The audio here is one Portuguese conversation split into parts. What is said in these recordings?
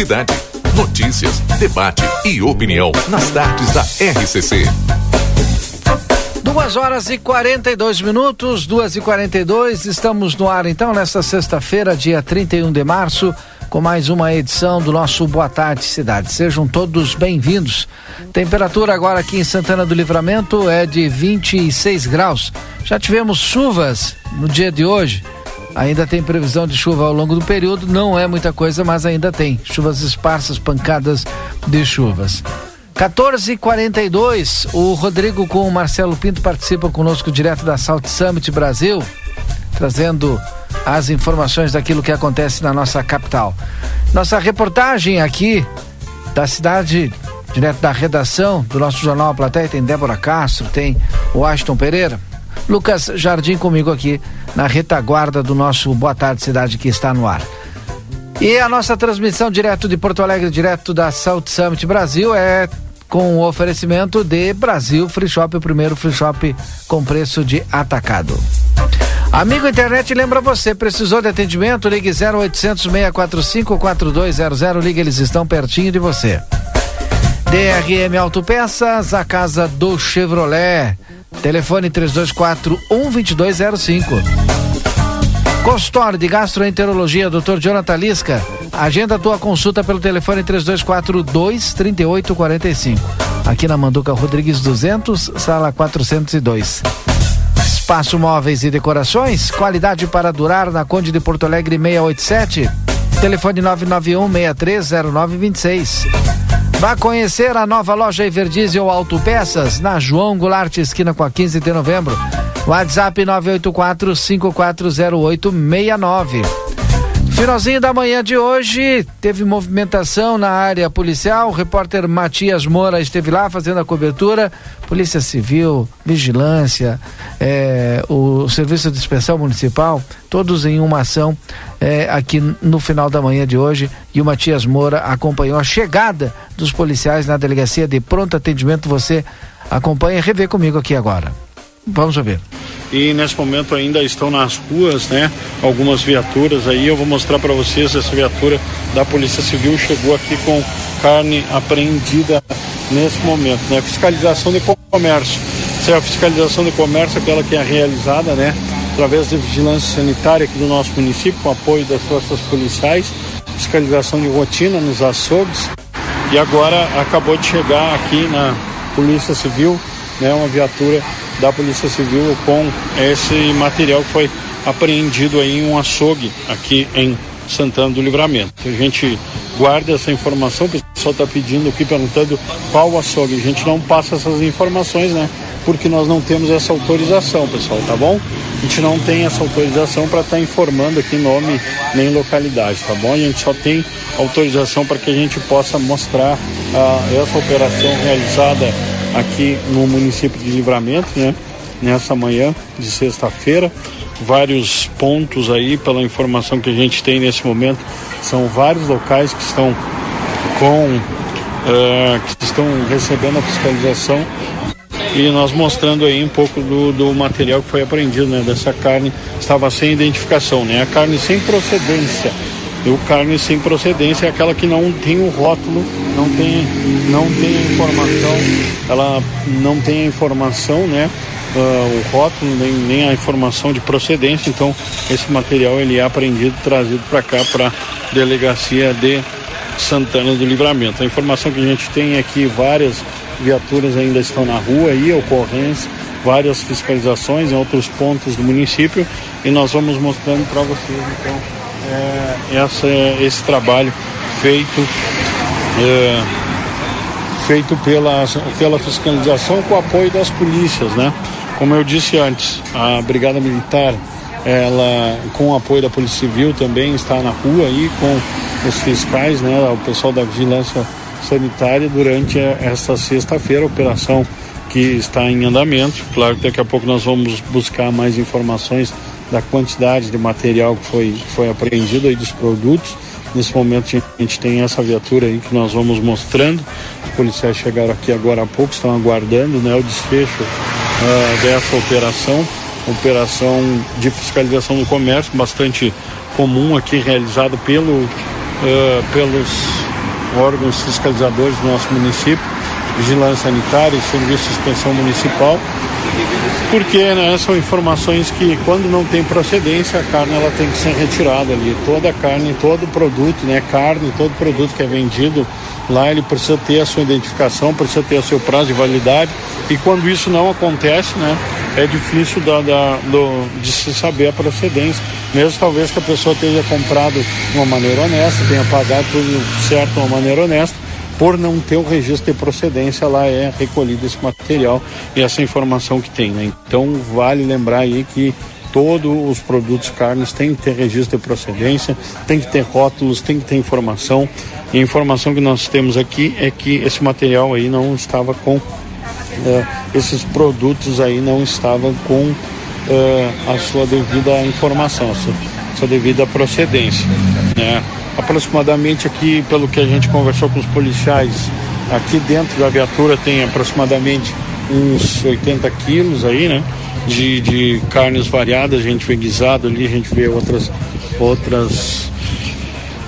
cidade. Notícias, debate e opinião nas tardes da RCC. Duas horas e 42 minutos, duas e 42, estamos no ar então nesta sexta-feira, dia 31 de março, com mais uma edição do nosso Boa Tarde Cidade. Sejam todos bem-vindos. Temperatura agora aqui em Santana do Livramento é de 26 graus. Já tivemos chuvas no dia de hoje. Ainda tem previsão de chuva ao longo do período, não é muita coisa, mas ainda tem chuvas esparsas, pancadas de chuvas. 14:42. O Rodrigo com o Marcelo Pinto participam conosco direto da Salt Summit Brasil, trazendo as informações daquilo que acontece na nossa capital. Nossa reportagem aqui da cidade, direto da redação do nosso jornal A Plateia, tem Débora Castro, tem o Ashton Pereira. Lucas Jardim comigo aqui na retaguarda do nosso Boa Tarde Cidade que está no ar. E a nossa transmissão direto de Porto Alegre, direto da Salt Summit Brasil, é com o oferecimento de Brasil Free Shop, o primeiro free shop com preço de atacado. Amigo internet, lembra você, precisou de atendimento? Ligue 0800 645 4200, ligue, eles estão pertinho de você. DRM Autopeças, a casa do Chevrolet. Telefone 3241 2205. Consultório de Gastroenterologia, Dr. Jonathan Lisca. Agenda tua consulta pelo telefone 3242 3845. Aqui na Manduca Rodrigues 200, sala 402. Espaço Móveis e Decorações, qualidade para durar na Conde de Porto Alegre 687. Telefone 991 630926. Vá conhecer a nova loja Everdiesel Autopeças na João Goulart, esquina com a 15 de novembro. WhatsApp 984 540869. Finalzinho da manhã de hoje, teve movimentação na área policial. O repórter Matias Moura esteve lá fazendo a cobertura. Polícia Civil, Vigilância, eh, o Serviço de Inspeção Municipal, todos em uma ação eh, aqui no final da manhã de hoje. E o Matias Moura acompanhou a chegada dos policiais na delegacia de pronto atendimento. Você acompanha e revê comigo aqui agora. Vamos ver. E nesse momento ainda estão nas ruas, né? Algumas viaturas aí. Eu vou mostrar para vocês essa viatura da Polícia Civil chegou aqui com carne apreendida nesse momento, né? Fiscalização de comércio. É a fiscalização de comércio, aquela que é realizada, né? Através da vigilância sanitária aqui do nosso município, com apoio das forças policiais, fiscalização de rotina nos açougues. E agora acabou de chegar aqui na Polícia Civil, né? Uma viatura da Polícia Civil com esse material que foi apreendido aí em um açougue aqui em Santana do Livramento. A gente guarda essa informação, o pessoal está pedindo aqui, perguntando qual açougue. A gente não passa essas informações, né? Porque nós não temos essa autorização, pessoal, tá bom? A gente não tem essa autorização para estar tá informando aqui nome nem localidade, tá bom? A gente só tem autorização para que a gente possa mostrar uh, essa operação realizada aqui no município de Livramento, né? Nessa manhã de sexta-feira, vários pontos aí, pela informação que a gente tem nesse momento, são vários locais que estão com uh, que estão recebendo a fiscalização e nós mostrando aí um pouco do, do material que foi apreendido, né? Dessa carne estava sem identificação, né? A carne sem procedência e o carne sem procedência é aquela que não tem o rótulo, não tem, não tem a informação, ela não tem a informação, né? Uh, o rótulo, nem, nem a informação de procedência. Então, esse material ele é apreendido, trazido para cá, para delegacia de Santana do Livramento. A informação que a gente tem é que várias viaturas ainda estão na rua e ocorrência, várias fiscalizações em outros pontos do município e nós vamos mostrando para vocês então é, essa, esse trabalho feito é, feito pela, pela fiscalização com o apoio das polícias, né? Como eu disse antes, a Brigada Militar, ela com o apoio da Polícia Civil também está na rua aí com os fiscais, né? O pessoal da Vigilância Sanitária durante esta sexta-feira, operação que está em andamento. Claro que daqui a pouco nós vamos buscar mais informações da quantidade de material que foi, foi apreendido aí dos produtos. Nesse momento a gente tem essa viatura aí que nós vamos mostrando. Os policiais chegaram aqui agora há pouco, estão aguardando né, o desfecho uh, dessa operação. Operação de fiscalização do comércio, bastante comum aqui, realizado pelo, uh, pelos órgãos fiscalizadores do nosso município, vigilância sanitária e serviço de inspeção municipal, porque né, são informações que quando não tem procedência a carne ela tem que ser retirada ali. Toda carne, todo produto, né, carne, todo produto que é vendido lá ele precisa ter a sua identificação, precisa ter o seu prazo de validade e quando isso não acontece, né, é difícil da, da, do, de se saber a procedência. Mesmo talvez que a pessoa tenha comprado de uma maneira honesta, tenha pagado tudo certo de uma maneira honesta, por não ter o registro de procedência, lá é recolhido esse material e essa informação que tem. Né? Então vale lembrar aí que todos os produtos carnes têm que ter registro de procedência, tem que ter rótulos, tem que ter informação. E a informação que nós temos aqui é que esse material aí não estava com é, esses produtos aí não estavam com é, a sua devida informação, a sua, a sua devida procedência. Né? Aproximadamente aqui, pelo que a gente conversou com os policiais, aqui dentro da viatura tem aproximadamente uns 80 quilos aí, né? De, de carnes variadas, a gente vê guisado ali, a gente vê outras, outras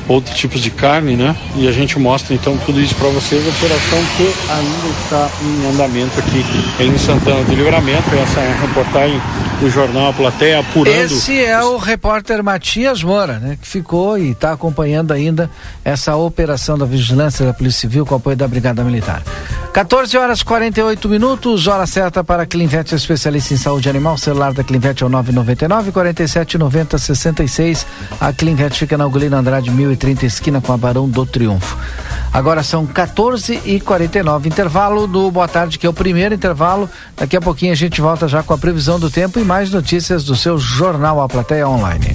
outros tipos de carne, né? E a gente mostra então tudo isso para vocês, a operação que ainda está em andamento aqui em Santana do Livramento. Essa é a reportagem do jornal A Plateia apurando. Esse é o repórter Matias Moura, né? Que ficou e está acompanhando ainda essa operação da vigilância da Polícia Civil com apoio da Brigada Militar. 14 horas 48 minutos, hora certa para a Clinvet, especialista em saúde animal. O celular da Clinvet é o 999 47 90 66. A Clinvet fica na Ugolino Andrade 1030, esquina com a Barão do Triunfo. Agora são 14 e 49 intervalo do Boa Tarde, que é o primeiro intervalo. Daqui a pouquinho a gente volta já com a previsão do tempo e mais notícias do seu jornal A Plateia Online.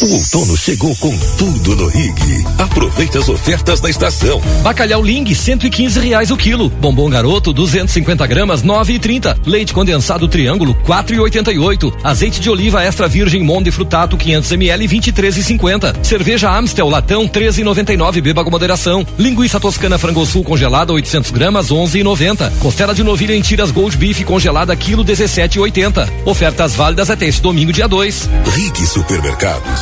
O outono chegou com tudo no Rig. Aproveite as ofertas da estação. Bacalhau Ling, 115 reais o quilo. Bombom Garoto, 250 gramas, 9,30. Leite condensado Triângulo, 4,88. Azeite de oliva extra virgem Monde Frutato, 500 ml, 23,50. Cerveja Amstel Latão, 13,99. Beba com moderação. Linguiça toscana Frango Sul congelada, 800 gramas, 11,90. Costela de novilha em tiras Gold Beef congelada, quilo 17,80. Ofertas válidas até este domingo, dia 2. Rig Supermercados.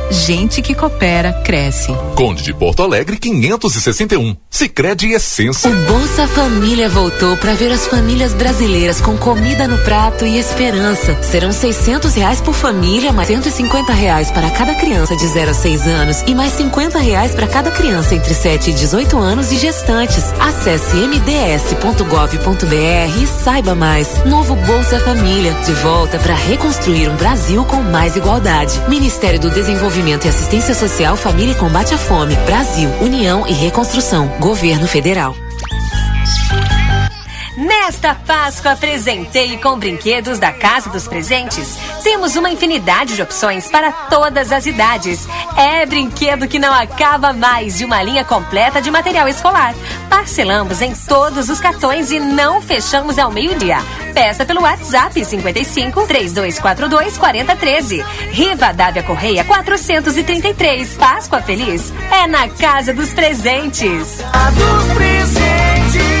gente que coopera cresce. Conde de Porto Alegre 561. Sicredi Essência. O Bolsa Família voltou para ver as famílias brasileiras com comida no prato e esperança. Serão 600 reais por família, mais 150 reais para cada criança de 0 a 6 anos e mais 50 reais para cada criança entre 7 e 18 anos e gestantes. Acesse mds.gov.br e saiba mais. Novo Bolsa Família, de volta para reconstruir um Brasil com mais igualdade. Ministério do Desenvolvimento e Assistência Social, Família e Combate à Fome, Brasil, União e Reconstrução, Governo Federal. Nesta Páscoa, apresentei com brinquedos da Casa dos Presentes. Temos uma infinidade de opções para todas as idades. É brinquedo que não acaba mais de uma linha completa de material escolar. Parcelamos em todos os cartões e não fechamos ao meio-dia. Peça pelo WhatsApp 55 3242 4013. Riva Dávia Correia 433. Páscoa Feliz é na Casa dos Presentes. A dos Presentes.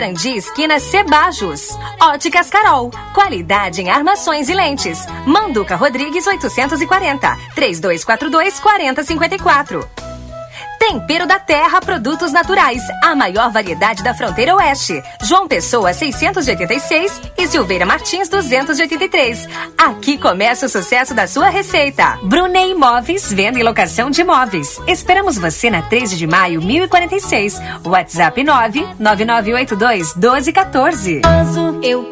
Sarandi, esquina Cebajos. Óticas Carol, qualidade em armações e lentes. Manduca Rodrigues 840, 3242 4054. Tempero da Terra Produtos Naturais, a maior variedade da fronteira oeste. João Pessoa 686 e Silveira Martins 283. Aqui começa o sucesso da sua receita. Brunei Imóveis, venda e locação de imóveis. Esperamos você na 13 de maio 1046. WhatsApp 99982 1214. Eu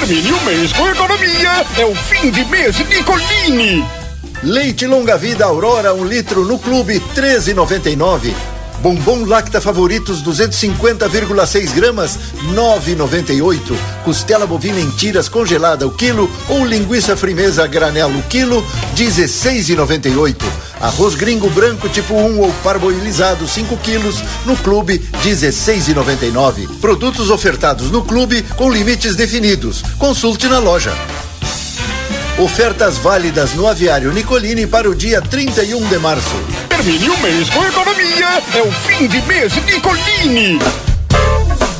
Termine o mês com economia. É o fim de mês Nicolini. Leite longa vida Aurora, um litro no clube 13,99. Bombom Lacta Favoritos 250,6 gramas 9,98. Costela bovina em tiras congelada o quilo ou linguiça frimeza granelo o quilo 16,98. Arroz gringo branco tipo 1 ou parboilizado 5 quilos no clube 16,99. Produtos ofertados no clube com limites definidos. Consulte na loja. Ofertas válidas no aviário Nicolini para o dia 31 de março. Termine o mês com economia. É o fim de mês Nicolini.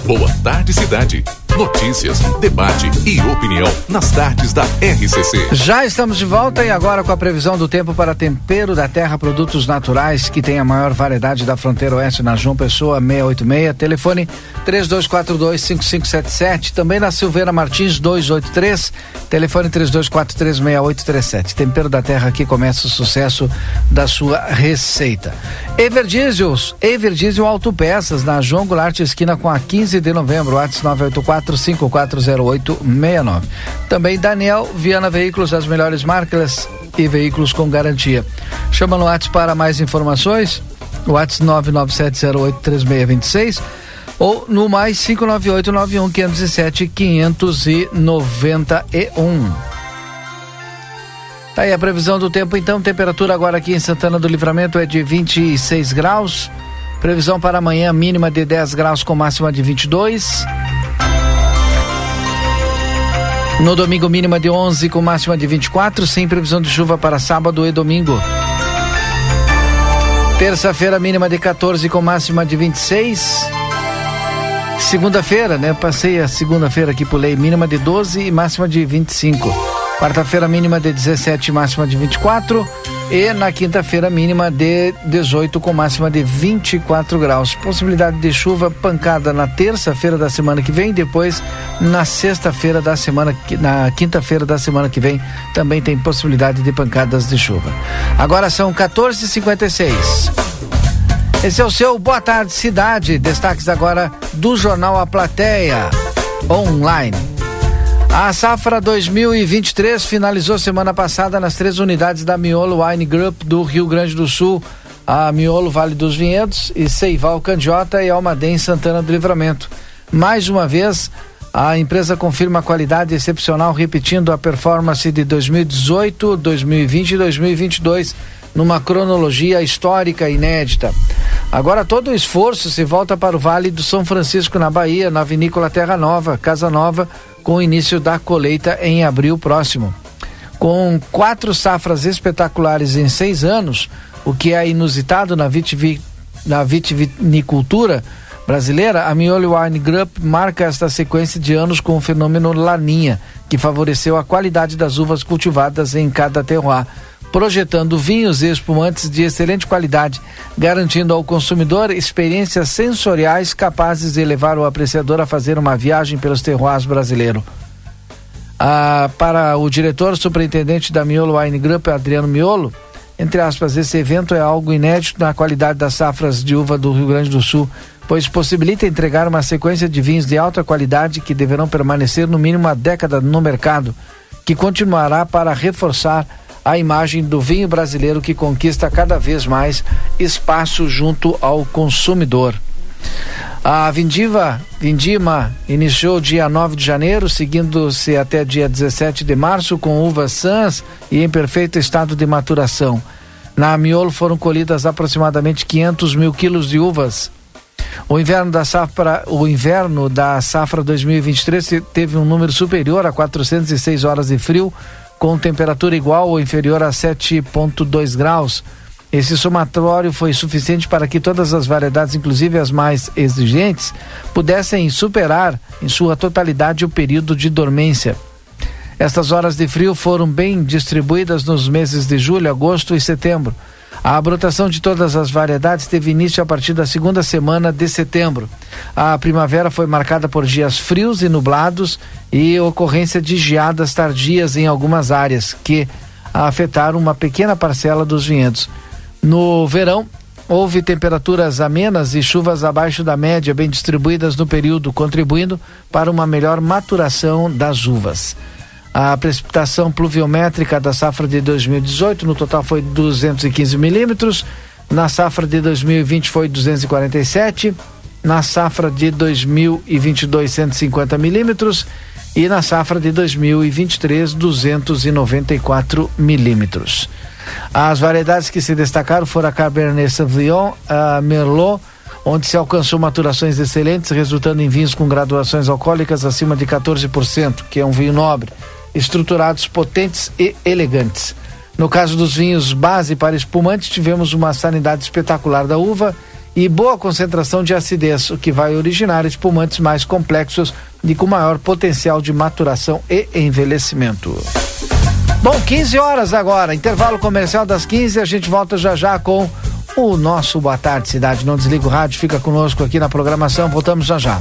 Boa tarde, cidade. Notícias, debate e opinião nas tardes da RCC. Já estamos de volta e agora com a previsão do tempo para tempero da terra, produtos naturais que tem a maior variedade da fronteira oeste na João Pessoa 686, telefone 32425577, também na Silveira Martins 283, telefone 32436837. Tempero da terra aqui começa o sucesso da sua receita. Everdiesels, Everdiesel Autopeças na João Goulart esquina com a 15 de novembro, WhatsApp 984 540869. Também Daniel Viana Veículos, as melhores marcas e veículos com garantia. Chama no WhatsApp para mais informações. WhatsApp 997083626 ou no mais 598 91 507 591. Tá aí a previsão do tempo então, temperatura agora aqui em Santana do Livramento é de 26 graus. Previsão para amanhã mínima de 10 graus com máxima de 22. No domingo, mínima de 11 com máxima de 24, sem previsão de chuva para sábado e domingo. Terça-feira, mínima de 14 com máxima de 26. Segunda-feira, né? Passei a segunda-feira aqui, pulei mínima de 12 e máxima de 25. Quarta-feira, mínima de 17 e máxima de 24. E na quinta-feira, mínima de 18 com máxima de 24 graus. Possibilidade de chuva pancada na terça-feira da semana que vem, depois na sexta-feira da semana na quinta-feira da semana que vem também tem possibilidade de pancadas de chuva. Agora são 14:56. Esse é o seu Boa Tarde Cidade. Destaques agora do jornal A Plateia online. A safra 2023 finalizou semana passada nas três unidades da Miolo Wine Group do Rio Grande do Sul, a Miolo Vale dos Vinhedos e Seival Candiota e Almaden Santana do Livramento. Mais uma vez, a empresa confirma a qualidade excepcional, repetindo a performance de 2018, 2020 e 2022 numa cronologia histórica inédita. Agora todo o esforço se volta para o Vale do São Francisco na Bahia, na vinícola Terra Nova, Casa Nova, com o início da colheita em abril próximo. Com quatro safras espetaculares em seis anos, o que é inusitado na, vitivi, na vitivinicultura brasileira, a Miolo Wine Group marca esta sequência de anos com o fenômeno Laninha, que favoreceu a qualidade das uvas cultivadas em cada terroir, projetando vinhos e espumantes de excelente qualidade, garantindo ao consumidor experiências sensoriais capazes de levar o apreciador a fazer uma viagem pelos terroirs brasileiros. Ah, para o diretor superintendente da Miolo Wine Group, Adriano Miolo, entre aspas, esse evento é algo inédito na qualidade das safras de uva do Rio Grande do Sul, pois possibilita entregar uma sequência de vinhos de alta qualidade que deverão permanecer no mínimo uma década no mercado, que continuará para reforçar a imagem do vinho brasileiro que conquista cada vez mais espaço junto ao consumidor. A Vindiva, Vindima iniciou dia 9 de janeiro, seguindo-se até dia 17 de março com uvas sãs e em perfeito estado de maturação. Na Miolo foram colhidas aproximadamente 500 mil quilos de uvas. O inverno da safra, o inverno da safra 2023 teve um número superior a 406 horas de frio, com temperatura igual ou inferior a 7,2 graus. Esse somatório foi suficiente para que todas as variedades, inclusive as mais exigentes, pudessem superar em sua totalidade o período de dormência. Estas horas de frio foram bem distribuídas nos meses de julho, agosto e setembro. A brotação de todas as variedades teve início a partir da segunda semana de setembro. A primavera foi marcada por dias frios e nublados e ocorrência de geadas tardias em algumas áreas, que afetaram uma pequena parcela dos vinhedos. No verão, houve temperaturas amenas e chuvas abaixo da média, bem distribuídas no período, contribuindo para uma melhor maturação das uvas. A precipitação pluviométrica da safra de 2018 no total foi 215 milímetros, na safra de 2020 foi 247, na safra de 2022 150 milímetros e na safra de 2023 294 milímetros. As variedades que se destacaram foram a Cabernet Sauvignon, a Merlot, onde se alcançou maturações excelentes, resultando em vinhos com graduações alcoólicas acima de 14%, que é um vinho nobre estruturados potentes e elegantes. No caso dos vinhos base para espumantes, tivemos uma sanidade espetacular da uva e boa concentração de acidez, o que vai originar espumantes mais complexos e com maior potencial de maturação e envelhecimento. Bom, 15 horas agora, intervalo comercial das 15, a gente volta já já com o nosso Boa Tarde Cidade. Não desliga o rádio, fica conosco aqui na programação, voltamos já já.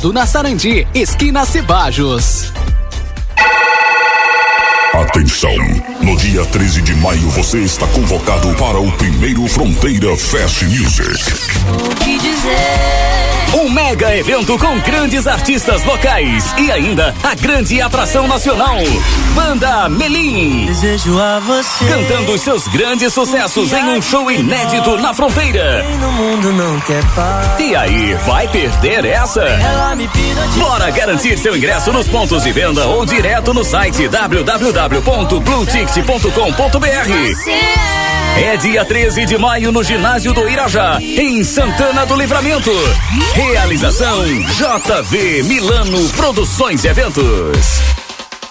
na Sarandi, esquina Cebajos. Atenção! No dia 13 de maio você está convocado para o primeiro Fronteira Fest Music. O que dizer? Um mega evento com grandes artistas locais e ainda a grande atração nacional. Banda Melim. Desejo a você. Cantando os seus grandes sucessos em um show inédito na fronteira. No mundo não quer paz. E aí, vai perder essa? Bora garantir seu ingresso nos pontos de venda ou direto no site www.blueticket.com.br. É dia 13 de maio no ginásio do Irajá, em Santana do Livramento. Realização JV Milano Produções e Eventos.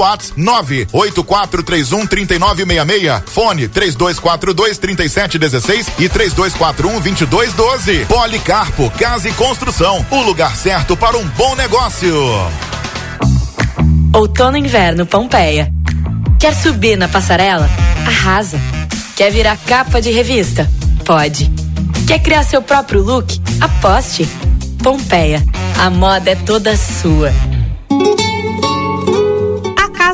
WhatsApp 98431 3966. Fone 3242 3716 e 3241 2212. Policarpo Casa e Construção. O lugar certo para um bom negócio. Outono inverno Pompeia. Quer subir na passarela? Arrasa. Quer virar capa de revista? Pode. Quer criar seu próprio look? Aposte. Pompeia. A moda é toda sua.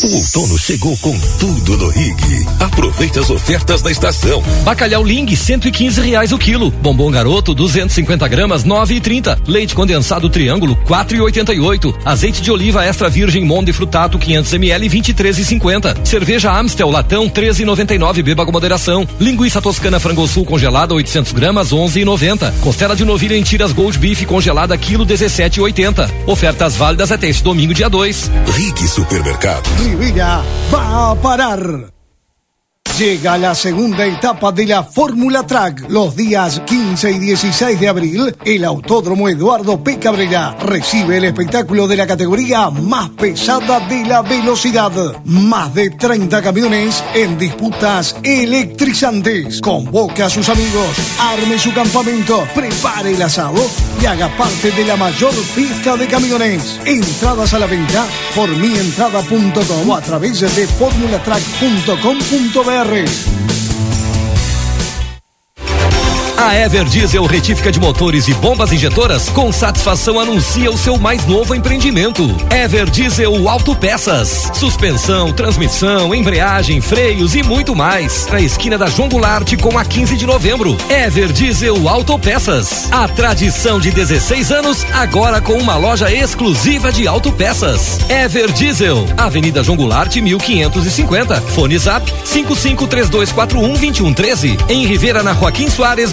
O outono chegou com tudo no Rig. Aproveite as ofertas da estação. Bacalhau Ling, 115 reais o quilo. Bombom Garoto, 250 gramas, 9,30. Leite condensado Triângulo, 4,88. Azeite de oliva extra virgem Monde Frutato, 500 ml, 23,50. Cerveja Amstel Latão, 13,99. Beba com moderação. Linguiça toscana frango sul congelada, 800 gramas, 11,90. Costela de novilha em tiras Gold Beef congelada, quilo 17,80. Ofertas válidas até este domingo, dia 2. Rig Supermercado. Mi vida va a parar. Llega la segunda etapa de la Fórmula Track. Los días 15 y 16 de abril, el Autódromo Eduardo P. Cabrera recibe el espectáculo de la categoría más pesada de la velocidad. Más de 30 camiones en disputas electrizantes. Convoca a sus amigos, arme su campamento, prepare el asado y haga parte de la mayor fiesta de camiones. Entradas a la venta por mientrada.com a través de formulatrack.com.br. Rei. A Ever Diesel Retífica de Motores e Bombas Injetoras com satisfação anuncia o seu mais novo empreendimento. Ever Diesel Autopeças. Suspensão, transmissão, embreagem, freios e muito mais. Na esquina da João Goulart com a 15 de novembro. Ever Diesel Autopeças. A tradição de 16 anos agora com uma loja exclusiva de autopeças. Ever Diesel. Avenida João Goulart 1550. Fone Zap 5532412113. Em Rivera na Joaquim Soares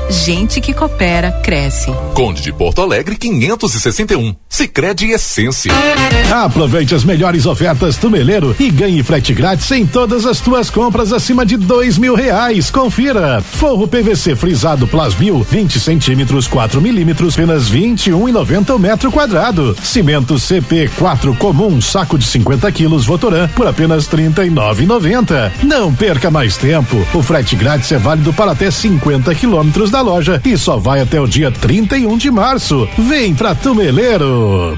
Gente que coopera, cresce. Conde de Porto Alegre 561. Sicredi Essência. Aproveite as melhores ofertas do Meleiro e ganhe frete grátis em todas as tuas compras acima de dois mil reais. Confira. Forro PVC frisado Plasmil 20 centímetros 4 milímetros apenas 21,90 um o metro quadrado. Cimento CP 4 comum saco de 50 quilos Votoran por apenas 39,90. Não perca mais tempo. O frete grátis é válido para até 50 quilômetros da loja e só vai até o dia 31 de março. Vem pra Tumeleiro.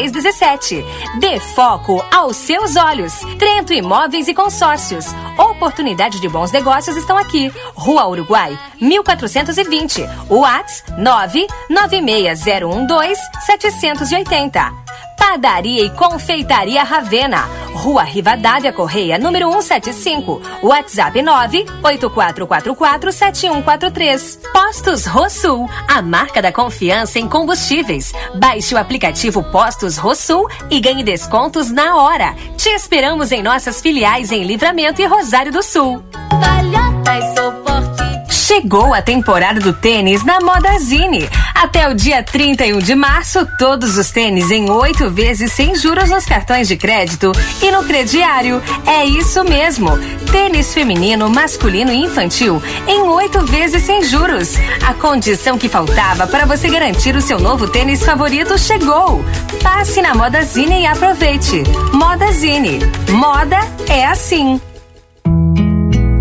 2317. Dê foco aos seus olhos. Trento Imóveis e Consórcios. Oportunidade de bons negócios estão aqui. Rua Uruguai, 1420. Whats 9960112 780. Padaria e Confeitaria Ravena. Rua Rivadavia Correia, número 175. WhatsApp 984447143. Postos Rosul, a marca da confiança em combustíveis. Baixe o aplicativo Postos Rosul e ganhe descontos na hora. Te esperamos em nossas filiais em Livramento e Rosário do Sul. Chegou a temporada do tênis na Modazine. Até o dia 31 de março, todos os tênis em oito vezes sem juros nos cartões de crédito e no crediário. É isso mesmo. Tênis feminino, masculino e infantil em oito vezes sem juros. A condição que faltava para você garantir o seu novo tênis favorito chegou. Passe na Modazine e aproveite. Modazine. Moda é assim.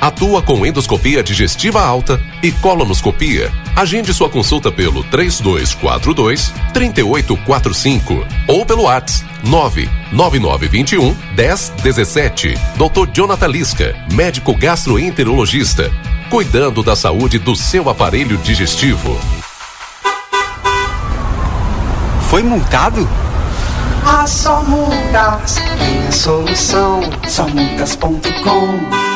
Atua com endoscopia digestiva alta e colonoscopia. Agende sua consulta pelo 3242 3845 ou pelo WhatsApp 99921 1017. Dr. Jonathan Lisca, médico gastroenterologista, cuidando da saúde do seu aparelho digestivo. Foi multado? Ah, só multas tem a solução. Somultas.com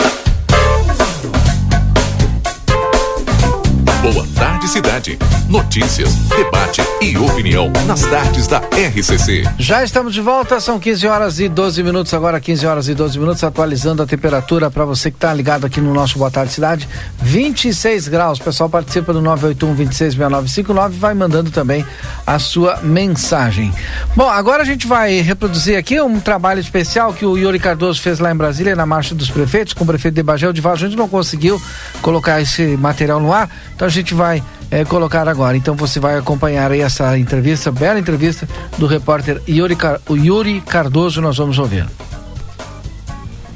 Bye. Boa Tarde Cidade. Notícias, debate e opinião nas tardes da RCC. Já estamos de volta, são 15 horas e 12 minutos, agora 15 horas e 12 minutos, atualizando a temperatura para você que está ligado aqui no nosso Boa Tarde Cidade. 26 graus. O pessoal participa do 981 266959 vai mandando também a sua mensagem. Bom, agora a gente vai reproduzir aqui um trabalho especial que o Yuri Cardoso fez lá em Brasília, na Marcha dos Prefeitos, com o prefeito de Bagé, o Dival. A gente não conseguiu colocar esse material no ar, então gente vai é, colocar agora. Então você vai acompanhar aí essa entrevista, bela entrevista do repórter Yuri, Car Yuri Cardoso, nós vamos ouvir.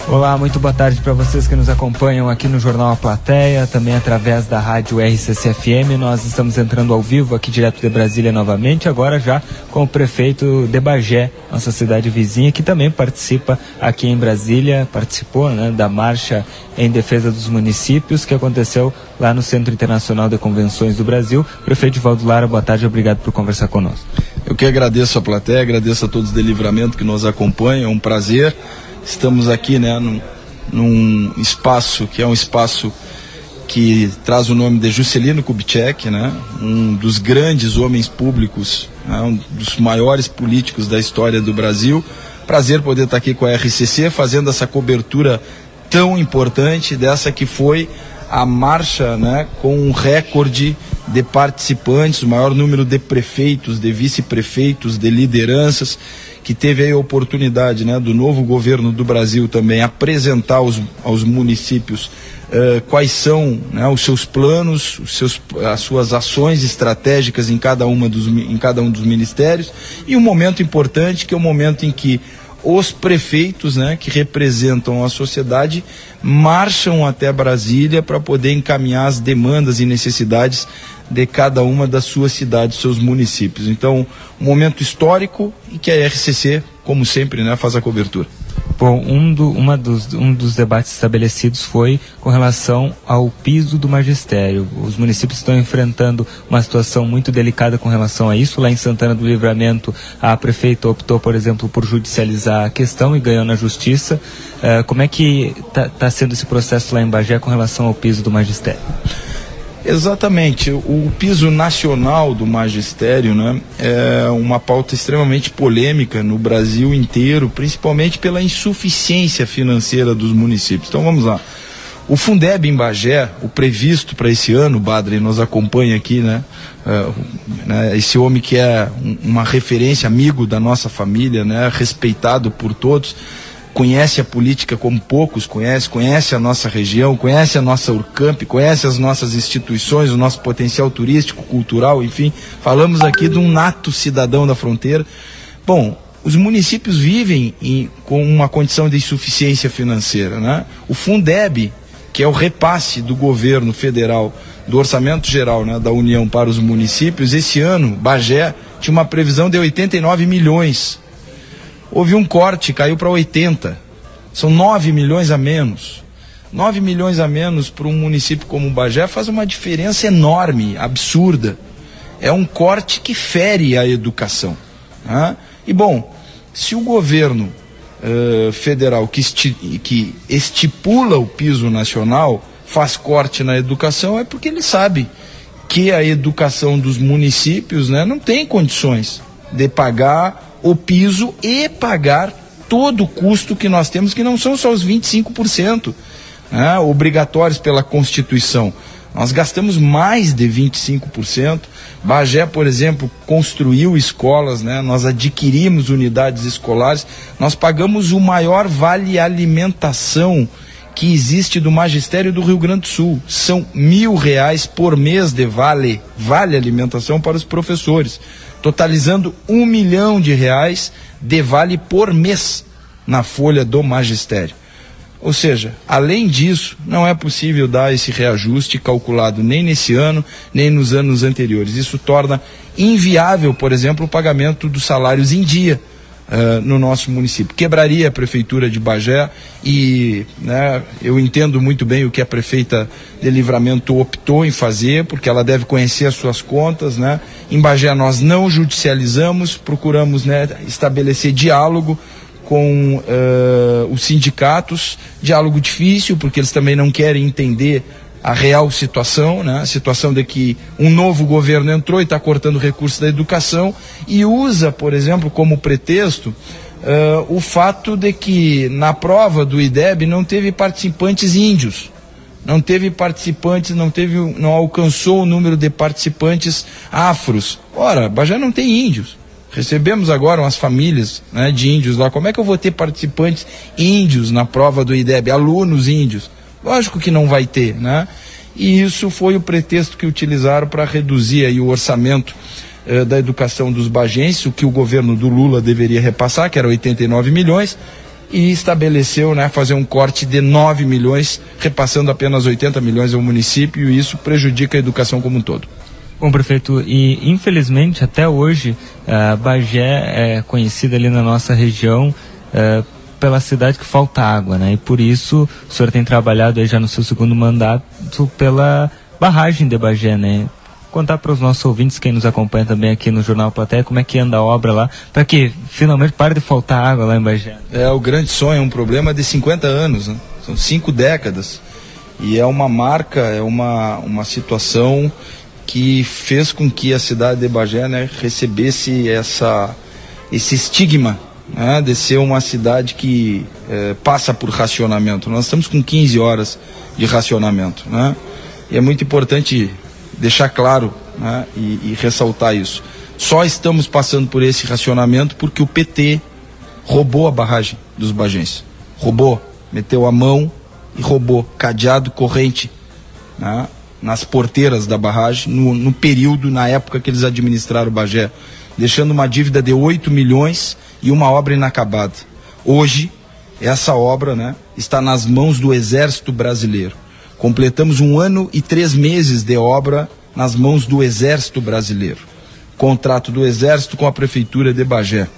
Olá, muito boa tarde para vocês que nos acompanham aqui no Jornal A Plateia, também através da rádio RCCFM. Nós estamos entrando ao vivo aqui direto de Brasília novamente, agora já com o prefeito de Bagé, nossa cidade vizinha, que também participa aqui em Brasília, participou né, da marcha em defesa dos municípios que aconteceu lá no Centro Internacional de Convenções do Brasil. Prefeito Valdo Lara, boa tarde, obrigado por conversar conosco. Eu que agradeço a plateia, agradeço a todos de livramento que nos acompanham, é um prazer. Estamos aqui né, num, num espaço que é um espaço que traz o nome de Juscelino Kubitschek, né, um dos grandes homens públicos, né, um dos maiores políticos da história do Brasil. Prazer poder estar aqui com a RCC fazendo essa cobertura tão importante dessa que foi a marcha né, com um recorde de participantes, o maior número de prefeitos, de vice-prefeitos, de lideranças que teve a oportunidade né, do novo governo do Brasil também apresentar aos, aos municípios uh, quais são né, os seus planos, os seus, as suas ações estratégicas em cada, uma dos, em cada um dos ministérios. E um momento importante que é o momento em que os prefeitos, né, que representam a sociedade, marcham até Brasília para poder encaminhar as demandas e necessidades de cada uma das suas cidades, seus municípios. Então, um momento histórico e que a RCC, como sempre, né, faz a cobertura. Bom, um, do, uma dos, um dos debates estabelecidos foi com relação ao piso do magistério. Os municípios estão enfrentando uma situação muito delicada com relação a isso. Lá em Santana do Livramento, a prefeita optou, por exemplo, por judicializar a questão e ganhou na justiça. Uh, como é que está tá sendo esse processo lá em Bagé com relação ao piso do magistério? Exatamente. O piso nacional do magistério né, é uma pauta extremamente polêmica no Brasil inteiro, principalmente pela insuficiência financeira dos municípios. Então vamos lá. O Fundeb em Bagé, o previsto para esse ano, o Badre nos acompanha aqui, né? Uh, né? Esse homem que é um, uma referência, amigo da nossa família, né? Respeitado por todos conhece a política como poucos conhecem, conhece a nossa região, conhece a nossa Urcamp, conhece as nossas instituições, o nosso potencial turístico, cultural, enfim. Falamos aqui de um nato cidadão da fronteira. Bom, os municípios vivem em, com uma condição de insuficiência financeira. Né? O Fundeb, que é o repasse do governo federal, do orçamento geral né, da União para os municípios, esse ano, Bagé tinha uma previsão de 89 milhões houve um corte, caiu para 80. São 9 milhões a menos. 9 milhões a menos para um município como o Bagé faz uma diferença enorme, absurda. É um corte que fere a educação. Né? E bom, se o governo uh, federal que, esti que estipula o piso nacional faz corte na educação, é porque ele sabe que a educação dos municípios né, não tem condições de pagar o piso e pagar todo o custo que nós temos, que não são só os 25% né, obrigatórios pela Constituição. Nós gastamos mais de 25%. Bagé, por exemplo, construiu escolas, né? nós adquirimos unidades escolares, nós pagamos o maior vale alimentação que existe do magistério do Rio Grande do Sul. São mil reais por mês de vale, vale alimentação para os professores totalizando um milhão de reais de vale por mês na folha do magistério. Ou seja, além disso, não é possível dar esse reajuste calculado nem nesse ano, nem nos anos anteriores. Isso torna inviável, por exemplo, o pagamento dos salários em dia uh, no nosso município. Quebraria a prefeitura de Bagé e né, eu entendo muito bem o que a prefeita de Livramento optou em fazer, porque ela deve conhecer as suas contas. Né? Em Bagé nós não judicializamos, procuramos né, estabelecer diálogo com uh, os sindicatos, diálogo difícil, porque eles também não querem entender a real situação, né? a situação de que um novo governo entrou e está cortando recursos da educação e usa, por exemplo, como pretexto uh, o fato de que na prova do IDEB não teve participantes índios. Não teve participantes, não teve, não alcançou o número de participantes afros. Ora, Bajé não tem índios. Recebemos agora umas famílias né, de índios lá. Como é que eu vou ter participantes índios na prova do IDEB, alunos índios? Lógico que não vai ter, né? E isso foi o pretexto que utilizaram para reduzir aí o orçamento eh, da educação dos bagenses, o que o governo do Lula deveria repassar, que era 89 milhões, e estabeleceu né, fazer um corte de 9 milhões, repassando apenas 80 milhões ao município, e isso prejudica a educação como um todo. Bom, prefeito, e infelizmente até hoje, uh, Bagé é conhecida ali na nossa região uh, pela cidade que falta água, né? E por isso o senhor tem trabalhado aí já no seu segundo mandato pela barragem de Bagé, né? Contar para os nossos ouvintes, quem nos acompanha também aqui no Jornal Platéia, como é que anda a obra lá, para que finalmente pare de faltar água lá em Bagé. É o grande sonho, é um problema de 50 anos, né? São cinco décadas. E é uma marca, é uma, uma situação que fez com que a cidade de Bagé né, recebesse essa, esse estigma né, de ser uma cidade que é, passa por racionamento. Nós estamos com 15 horas de racionamento. Né? E é muito importante deixar claro né, e, e ressaltar isso. Só estamos passando por esse racionamento porque o PT roubou a barragem dos Bagenses. Roubou, meteu a mão e roubou cadeado, corrente né, nas porteiras da barragem no, no período, na época que eles administraram o Bagé, deixando uma dívida de 8 milhões e uma obra inacabada. Hoje, essa obra né, está nas mãos do Exército Brasileiro. Completamos um ano e três meses de obra nas mãos do Exército Brasileiro. Contrato do Exército com a Prefeitura de Bagé.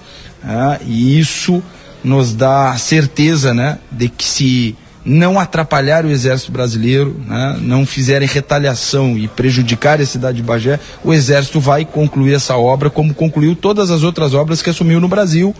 Ah, e isso nos dá certeza né, de que se não atrapalhar o Exército Brasileiro, né, não fizerem retaliação e prejudicar a cidade de Bagé, o Exército vai concluir essa obra como concluiu todas as outras obras que assumiu no Brasil.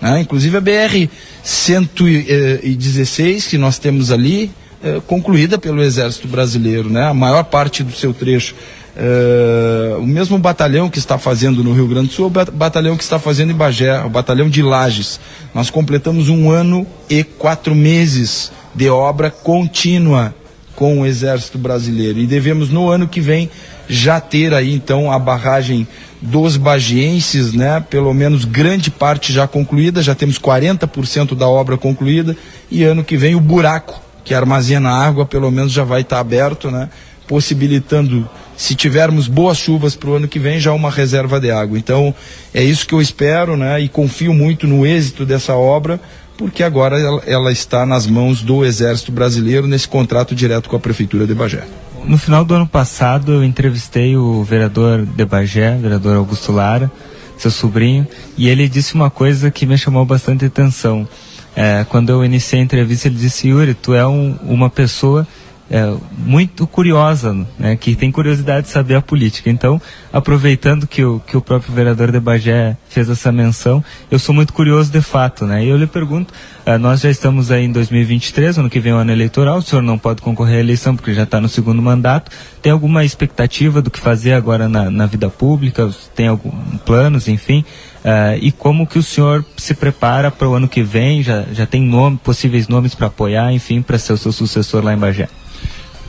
Né, inclusive a BR 116 que nós temos ali, é, concluída pelo Exército Brasileiro, né, a maior parte do seu trecho. É, o mesmo batalhão que está fazendo no Rio Grande do Sul, o batalhão que está fazendo em Bagé, o batalhão de Lages. Nós completamos um ano e quatro meses de obra contínua com o Exército Brasileiro. E devemos no ano que vem já ter aí então a barragem dos bagienses, né? Pelo menos grande parte já concluída, já temos 40% da obra concluída e ano que vem o buraco que armazena água pelo menos já vai estar aberto, né? Possibilitando, se tivermos boas chuvas para o ano que vem, já uma reserva de água. Então é isso que eu espero, né? E confio muito no êxito dessa obra porque agora ela, ela, está nas mãos do Exército Brasileiro nesse contrato direto com a Prefeitura de Bagé. No final do ano passado, eu entrevistei o vereador de Bagé, vereador Augusto Lara, seu sobrinho, e ele disse uma coisa que me chamou bastante atenção. É, quando eu iniciei a entrevista, ele disse: Yuri, tu é um, uma pessoa é, muito curiosa, né, que tem curiosidade de saber a política. Então, aproveitando que o, que o próprio vereador de Bagé fez essa menção, eu sou muito curioso de fato. Né, e eu lhe pergunto: uh, nós já estamos aí em 2023, ano que vem é o ano eleitoral, o senhor não pode concorrer à eleição porque já está no segundo mandato. Tem alguma expectativa do que fazer agora na, na vida pública? Tem algum planos, enfim? Uh, e como que o senhor se prepara para o ano que vem? Já, já tem nome, possíveis nomes para apoiar, enfim, para ser o seu sucessor lá em Bagé?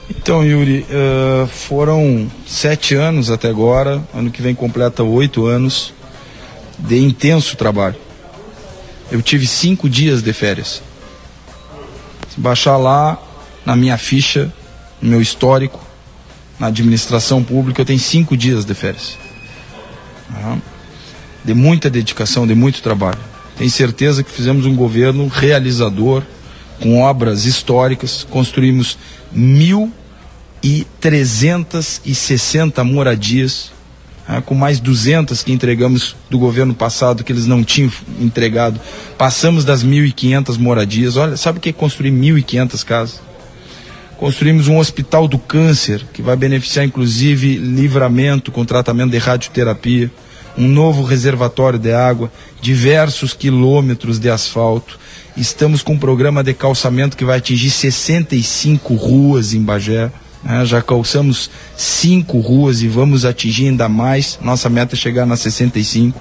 Então, Yuri, uh, foram sete anos até agora, ano que vem completa oito anos de intenso trabalho. Eu tive cinco dias de férias. Se baixar lá na minha ficha, no meu histórico, na administração pública, eu tenho cinco dias de férias. Uhum. De muita dedicação, de muito trabalho. Tenho certeza que fizemos um governo realizador, com obras históricas, construímos 1.360 moradias, né, com mais 200 que entregamos do governo passado que eles não tinham entregado. Passamos das 1.500 moradias. Olha, sabe o que é construir 1.500 casas? Construímos um hospital do câncer, que vai beneficiar inclusive livramento com tratamento de radioterapia, um novo reservatório de água, diversos quilômetros de asfalto, Estamos com um programa de calçamento que vai atingir 65 ruas em Bagé. Né? já calçamos cinco ruas e vamos atingir ainda mais. Nossa meta é chegar nas 65.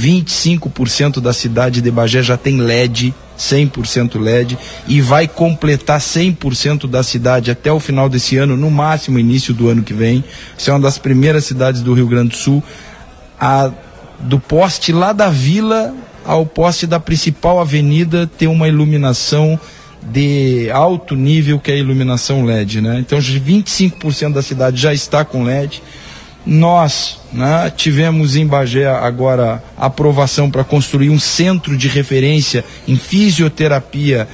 25% da cidade de Bagé já tem LED, 100% LED, e vai completar 100% da cidade até o final desse ano, no máximo início do ano que vem. Isso é uma das primeiras cidades do Rio Grande do Sul. A, do poste lá da vila ao poste da principal avenida ter uma iluminação de alto nível que é a iluminação LED, né? Então 25% da cidade já está com LED. Nós né, tivemos em Bagé agora aprovação para construir um centro de referência em fisioterapia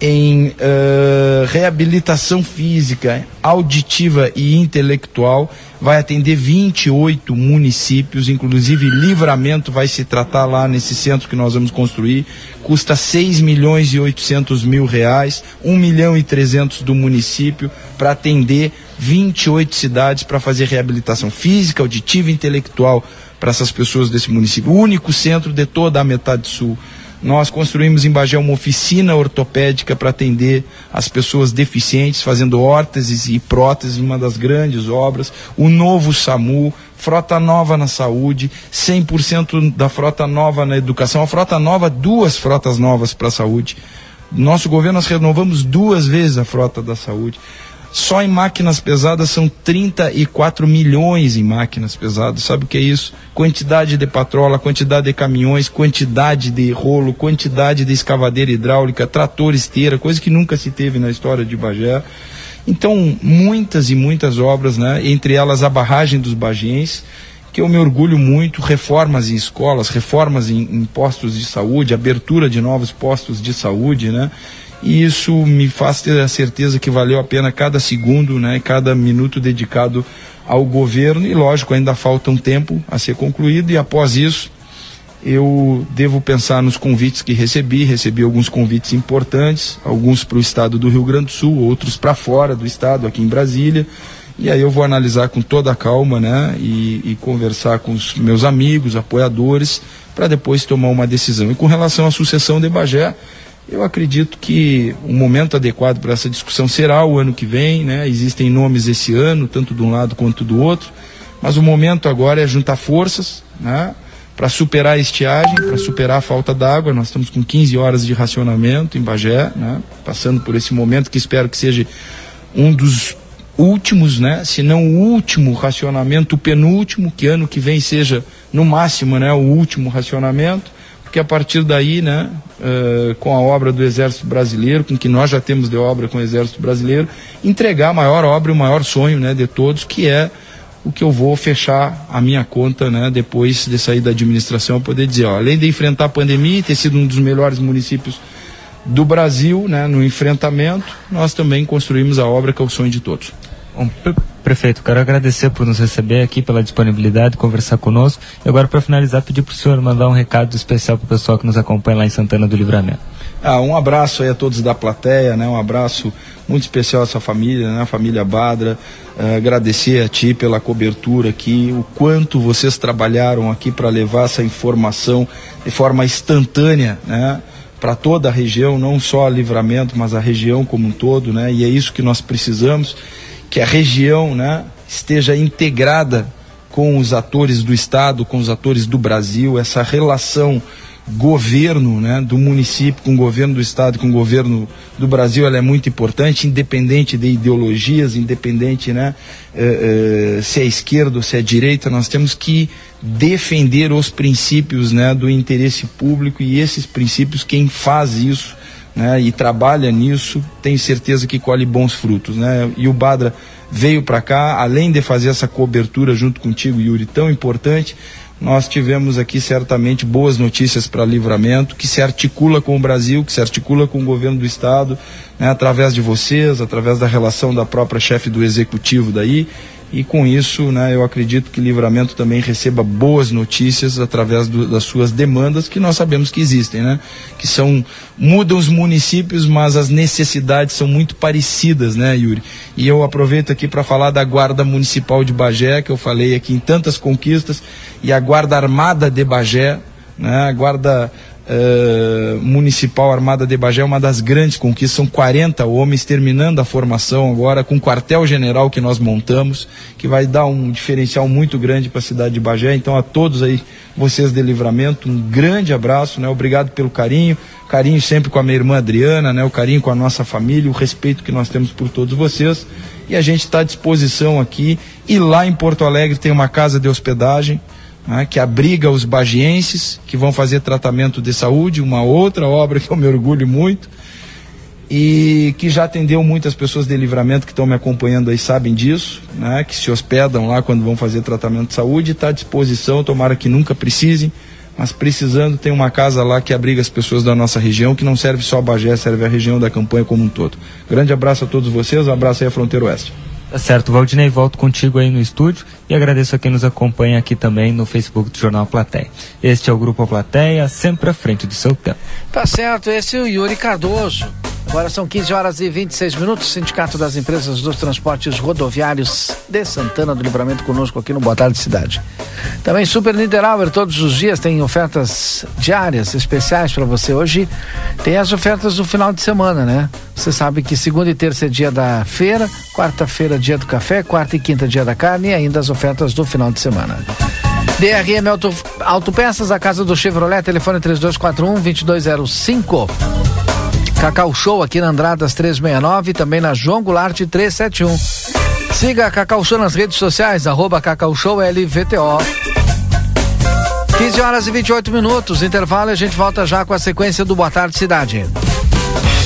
em uh, reabilitação física, auditiva e intelectual, vai atender 28 municípios, inclusive Livramento vai se tratar lá nesse centro que nós vamos construir, custa 6 milhões e 800 mil reais, 1 milhão e 300 do município, para atender 28 cidades para fazer reabilitação física, auditiva e intelectual para essas pessoas desse município, o único centro de toda a metade sul. Nós construímos em Bagé uma oficina ortopédica para atender as pessoas deficientes, fazendo órteses e próteses, uma das grandes obras. O novo SAMU, frota nova na saúde, 100% da frota nova na educação. A frota nova, duas frotas novas para a saúde. Nosso governo, nós renovamos duas vezes a frota da saúde. Só em máquinas pesadas são 34 milhões em máquinas pesadas. Sabe o que é isso? Quantidade de patrola, quantidade de caminhões, quantidade de rolo, quantidade de escavadeira hidráulica, trator esteira, coisa que nunca se teve na história de Bagé. Então, muitas e muitas obras, né? entre elas a barragem dos Bagienses, que eu me orgulho muito, reformas em escolas, reformas em, em postos de saúde, abertura de novos postos de saúde, né? E isso me faz ter a certeza que valeu a pena cada segundo, né, cada minuto dedicado ao governo. E lógico ainda falta um tempo a ser concluído. E após isso eu devo pensar nos convites que recebi, recebi alguns convites importantes, alguns para o estado do Rio Grande do Sul, outros para fora do estado, aqui em Brasília, e aí eu vou analisar com toda a calma, né, e, e conversar com os meus amigos, apoiadores, para depois tomar uma decisão. E com relação à sucessão de Bagé, eu acredito que o momento adequado para essa discussão será o ano que vem, né? Existem nomes esse ano, tanto de um lado quanto do outro, mas o momento agora é juntar forças, né? Para superar a estiagem, para superar a falta d'água. Nós estamos com 15 horas de racionamento em Bagé, né? Passando por esse momento que espero que seja um dos últimos, né? Se não o último racionamento, o penúltimo, que ano que vem seja no máximo, né? O último racionamento porque a partir daí, né, uh, com a obra do Exército Brasileiro, com que nós já temos de obra com o Exército Brasileiro, entregar a maior obra e o maior sonho né, de todos, que é o que eu vou fechar a minha conta né, depois de sair da administração, poder dizer, ó, além de enfrentar a pandemia e ter sido um dos melhores municípios do Brasil né, no enfrentamento, nós também construímos a obra que é o sonho de todos. Bom, prefeito, quero agradecer por nos receber aqui, pela disponibilidade, conversar conosco. E agora, para finalizar, pedir para o senhor mandar um recado especial para o pessoal que nos acompanha lá em Santana do Livramento. Ah, um abraço aí a todos da plateia, né? Um abraço muito especial à sua família, né? A família Badra. Uh, agradecer a ti pela cobertura aqui, o quanto vocês trabalharam aqui para levar essa informação de forma instantânea, né? Para toda a região, não só a Livramento, mas a região como um todo, né? E é isso que nós precisamos que a região né, esteja integrada com os atores do Estado, com os atores do Brasil, essa relação governo né, do município com o governo do Estado, com o governo do Brasil, ela é muito importante, independente de ideologias, independente né, eh, eh, se é esquerda ou se é direita, nós temos que defender os princípios né, do interesse público e esses princípios, quem faz isso né, e trabalha nisso, tenho certeza que colhe bons frutos. Né? E o Badra veio para cá, além de fazer essa cobertura junto contigo, Yuri, tão importante, nós tivemos aqui certamente boas notícias para livramento, que se articula com o Brasil, que se articula com o governo do Estado, né, através de vocês, através da relação da própria chefe do executivo daí, e com isso, né, eu acredito que Livramento também receba boas notícias através do, das suas demandas que nós sabemos que existem, né? Que são mudam os municípios, mas as necessidades são muito parecidas, né, Yuri? E eu aproveito aqui para falar da Guarda Municipal de Bagé, que eu falei aqui em tantas conquistas, e a Guarda Armada de Bagé, né? A Guarda Uh, municipal Armada de Bagé é uma das grandes conquistas, são 40 homens terminando a formação agora com o quartel-general que nós montamos, que vai dar um diferencial muito grande para a cidade de Bagé. Então, a todos aí, vocês de livramento, um grande abraço, né? Obrigado pelo carinho, carinho sempre com a minha irmã Adriana, né? O carinho com a nossa família, o respeito que nós temos por todos vocês. E a gente está à disposição aqui. E lá em Porto Alegre tem uma casa de hospedagem né, que abriga os bagienses que vão fazer tratamento de saúde, uma outra obra que eu me orgulho muito e que já atendeu muitas pessoas de livramento que estão me acompanhando aí sabem disso, né, que se hospedam lá quando vão fazer tratamento de saúde, está à disposição, tomara que nunca precisem, mas precisando tem uma casa lá que abriga as pessoas da nossa região, que não serve só a Bagé, serve a região da campanha como um todo. Grande abraço a todos vocês, um abraço aí à Fronteira Oeste. Tá certo, Valdinei, volto contigo aí no estúdio e agradeço a quem nos acompanha aqui também no Facebook do Jornal Plateia. Este é o Grupo Plateia, sempre à frente do seu tempo. Tá certo, esse é o Yuri Cardoso. Agora são 15 horas e 26 minutos. Sindicato das Empresas dos Transportes Rodoviários de Santana do Livramento conosco aqui no Boa Tarde Cidade. Também Super Niederauer, todos os dias tem ofertas diárias especiais para você. Hoje tem as ofertas do final de semana, né? Você sabe que segunda e terça é dia da feira, quarta-feira dia do café, quarta e quinta dia da carne e ainda as ofertas do final de semana. DRM Auto, Autopeças, a casa do Chevrolet, telefone 3241 2205. Cacau Show aqui na Andradas 369, também na João Goulart 371. Siga a Cacau Show nas redes sociais, arroba Cacau Show LVTO. 15 horas e 28 minutos, intervalo e a gente volta já com a sequência do Boa Tarde Cidade.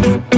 Thank you.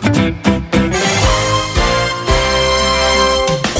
Thank you.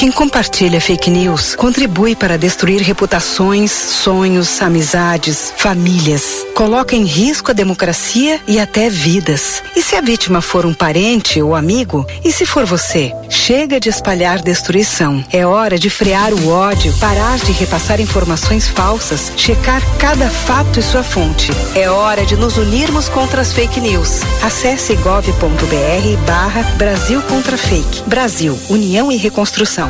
Quem compartilha fake news contribui para destruir reputações, sonhos, amizades, famílias. Coloca em risco a democracia e até vidas. E se a vítima for um parente ou amigo? E se for você? Chega de espalhar destruição. É hora de frear o ódio, parar de repassar informações falsas, checar cada fato e sua fonte. É hora de nos unirmos contra as fake news. Acesse gov.br barra Brasil contra Fake. Brasil, União e Reconstrução.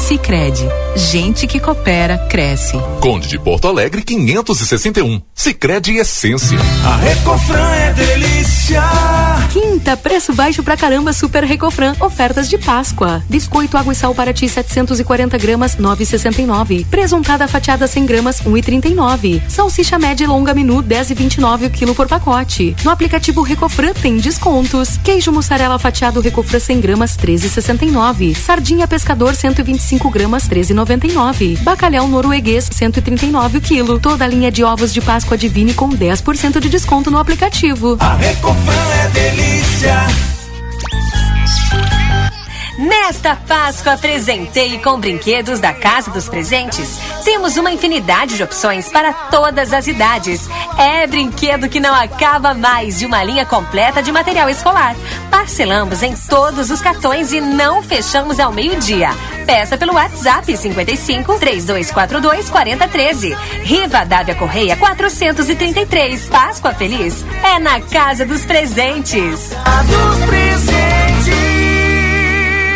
Sicredi, gente que coopera cresce. Conde de Porto Alegre 561. Sicredi Essência. A Recofran é delícia. Quinta, preço baixo pra caramba Super Recofran. Ofertas de Páscoa. Biscoito água e sal para ti 740 gramas 9,69. Presuntada fatiada 100 gramas 1,39. Salsicha média e longa menu 10,29 o quilo por pacote. No aplicativo Recofran tem descontos. Queijo mussarela fatiado Recofran 100 gramas 13,69. Sardinha pescador 125 gramas 13,99. Bacalhau norueguês 139 o quilo. Toda a linha de ovos de Páscoa Divine com 10% de desconto no aplicativo. A Recofran é delícia. Nesta Páscoa, apresentei com brinquedos da Casa dos Presentes. Temos uma infinidade de opções para todas as idades. É brinquedo que não acaba mais de uma linha completa de material escolar. Parcelamos em todos os cartões e não fechamos ao meio-dia. Peça pelo WhatsApp 55 3242 4013. Riva Dávia Correia 433. Páscoa Feliz é na Casa dos Presentes. Dos presentes.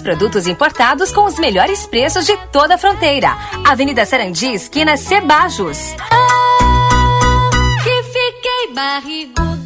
produtos importados com os melhores preços de toda a fronteira. Avenida Sarandi, esquina Cebajos. Ah, que fiquei barrigudo.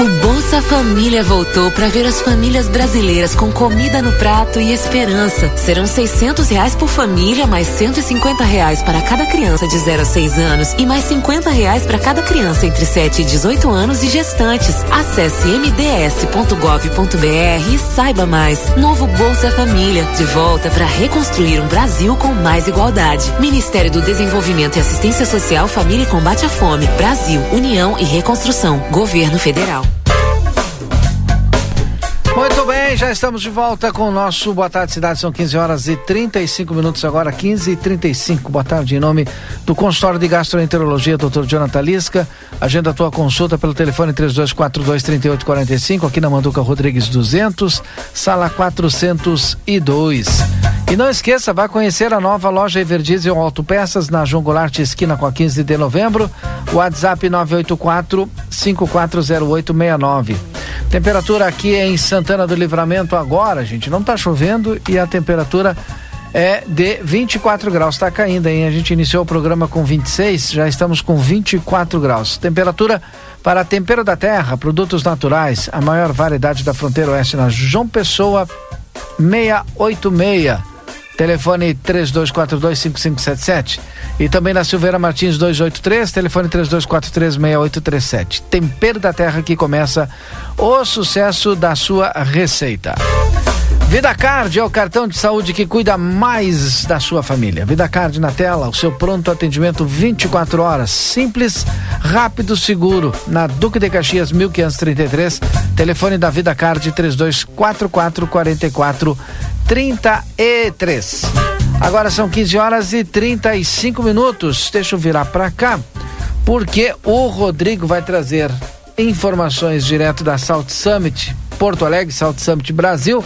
O Bolsa Família voltou para ver as famílias brasileiras com comida no prato e esperança. Serão 600 reais por família, mais 150 reais para cada criança de 0 a 6 anos e mais 50 reais para cada criança entre 7 e 18 anos e gestantes. Acesse mds.gov.br e saiba mais. Novo Bolsa Família, de volta para reconstruir um Brasil com mais igualdade. Ministério do Desenvolvimento e Assistência Social, Família e Combate à Fome. Brasil, União e Reconstrução. Governo Federal. Muito bem, já estamos de volta com o nosso Boa Tarde Cidade. São 15 horas e 35 minutos agora, 15 e 35. Boa tarde, em nome do consultório de gastroenterologia, Dr. Jonathan Lisca. Agenda a tua consulta pelo telefone 3242-3845, aqui na Manduca Rodrigues 200, sala 402. E não esqueça, vá conhecer a nova loja Everdiesel Autopeças na João Goulart, esquina com a 15 de novembro. WhatsApp 984 540869. Temperatura aqui em Santana do Livramento agora, gente, não tá chovendo e a temperatura é de 24 graus. Está caindo, hein? A gente iniciou o programa com 26, já estamos com 24 graus. Temperatura para Tempero da Terra, produtos naturais, a maior variedade da fronteira oeste na João Pessoa 686. Telefone 32425577. E também na Silveira Martins 283, telefone 32436837. Tempero da Terra que começa o sucesso da sua receita. Vida Card é o cartão de saúde que cuida mais da sua família. Vida Card na tela, o seu pronto atendimento 24 horas, simples, rápido, seguro. Na Duque de Caxias 1533, telefone da Vida Card 3244 44 33. Agora são 15 horas e 35 minutos. Deixa eu virar para cá, porque o Rodrigo vai trazer informações direto da Salt Summit Porto Alegre, Salt Summit Brasil.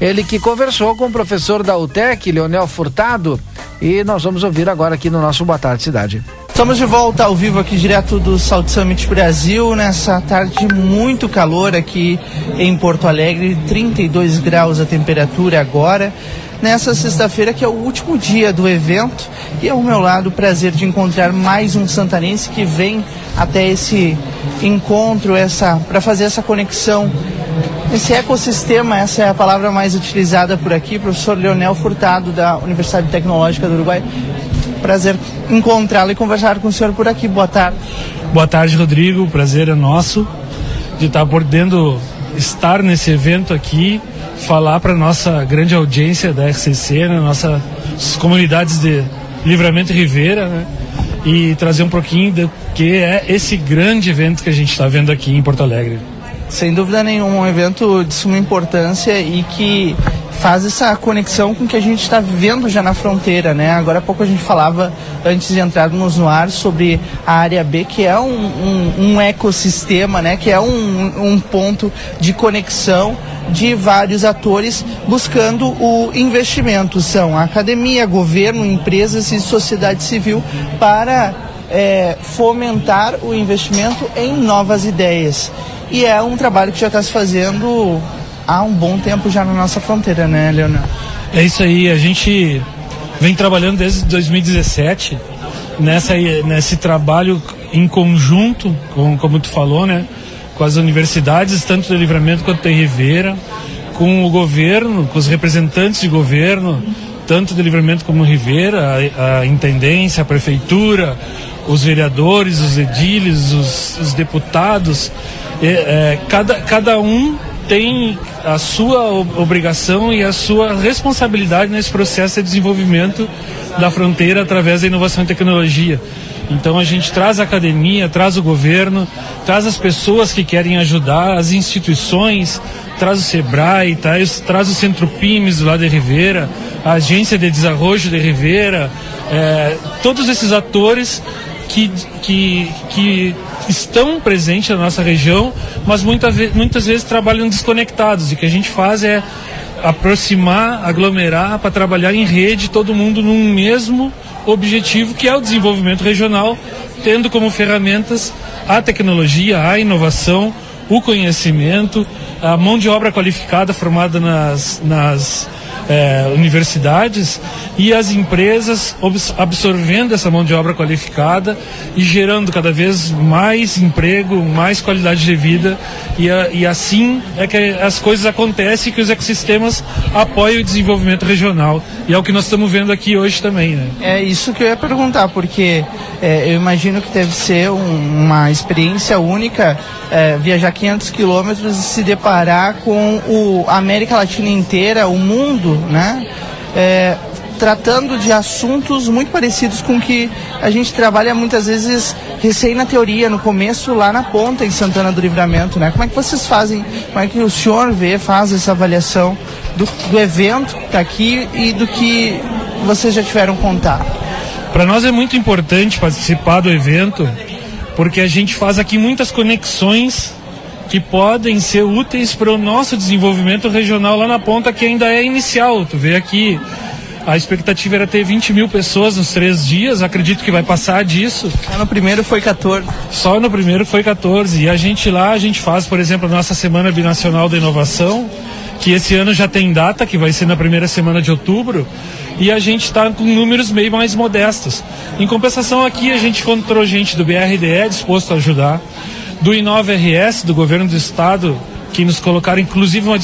Ele que conversou com o professor da UTEC, Leonel Furtado, e nós vamos ouvir agora aqui no nosso Boa Tarde Cidade. Estamos de volta ao vivo aqui direto do Salt Summit Brasil, nessa tarde de muito calor aqui em Porto Alegre, 32 graus a temperatura agora. Nessa sexta-feira, que é o último dia do evento, e ao meu lado o prazer de encontrar mais um santanense que vem até esse encontro, essa para fazer essa conexão esse ecossistema, essa é a palavra mais utilizada por aqui, professor Leonel Furtado, da Universidade Tecnológica do Uruguai. Prazer encontrá-lo e conversar com o senhor por aqui. Boa tarde. Boa tarde, Rodrigo. O prazer é nosso de estar podendo estar nesse evento aqui, falar para nossa grande audiência da RCC, né, nossas comunidades de Livramento e Ribeira, né, e trazer um pouquinho do que é esse grande evento que a gente está vendo aqui em Porto Alegre. Sem dúvida nenhuma, um evento de suma importância e que faz essa conexão com o que a gente está vivendo já na fronteira, né? Agora há pouco a gente falava, antes de entrarmos no ar, sobre a área B, que é um, um, um ecossistema, né? Que é um, um ponto de conexão de vários atores buscando o investimento. São academia, governo, empresas e sociedade civil para é, fomentar o investimento em novas ideias. E é um trabalho que já está se fazendo há um bom tempo já na nossa fronteira, né, Leonel? É isso aí, a gente vem trabalhando desde 2017 nessa, nesse trabalho em conjunto, com, como tu falou, né? Com as universidades, tanto do Livramento quanto da Ribeira, com o governo, com os representantes de governo, tanto do Livramento como Ribeira, a, a intendência, a prefeitura, os vereadores, os ediles, os, os deputados, é, é, cada, cada um tem a sua obrigação e a sua responsabilidade nesse processo de desenvolvimento da fronteira através da inovação e tecnologia. Então a gente traz a academia, traz o governo, traz as pessoas que querem ajudar, as instituições, traz o Sebrae, traz, traz o Centro do lado de Ribeira, a Agência de Desarrojo de Ribeira, é, todos esses atores que, que, que estão presentes na nossa região, mas muita muitas vezes trabalham desconectados. E o que a gente faz é aproximar, aglomerar para trabalhar em rede, todo mundo num mesmo objetivo, que é o desenvolvimento regional, tendo como ferramentas a tecnologia, a inovação, o conhecimento, a mão de obra qualificada formada nas, nas é, universidades e as empresas absorvendo essa mão de obra qualificada e gerando cada vez mais emprego, mais qualidade de vida e, a, e assim é que as coisas acontecem que os ecossistemas apoiam o desenvolvimento regional e é o que nós estamos vendo aqui hoje também, né? É isso que eu ia perguntar porque é, eu imagino que deve ser um, uma experiência única é, viajar 500 quilômetros e se deparar com o a América Latina inteira, o mundo né? É, tratando de assuntos muito parecidos com que a gente trabalha muitas vezes recém na teoria, no começo, lá na ponta em Santana do Livramento, né? Como é que vocês fazem, como é que o senhor vê, faz essa avaliação do, do evento que está aqui e do que vocês já tiveram contato? Para nós é muito importante participar do evento, porque a gente faz aqui muitas conexões que podem ser úteis para o nosso desenvolvimento regional lá na ponta, que ainda é inicial. Tu vê aqui, a expectativa era ter 20 mil pessoas nos três dias, acredito que vai passar disso. Só no primeiro foi 14. Só no primeiro foi 14. E a gente lá, a gente faz, por exemplo, a nossa Semana Binacional da Inovação, que esse ano já tem data, que vai ser na primeira semana de outubro, e a gente está com números meio mais modestos. Em compensação, aqui a gente encontrou gente do BRDE disposto a ajudar do Inova RS, do governo do estado, que nos colocaram inclusive uma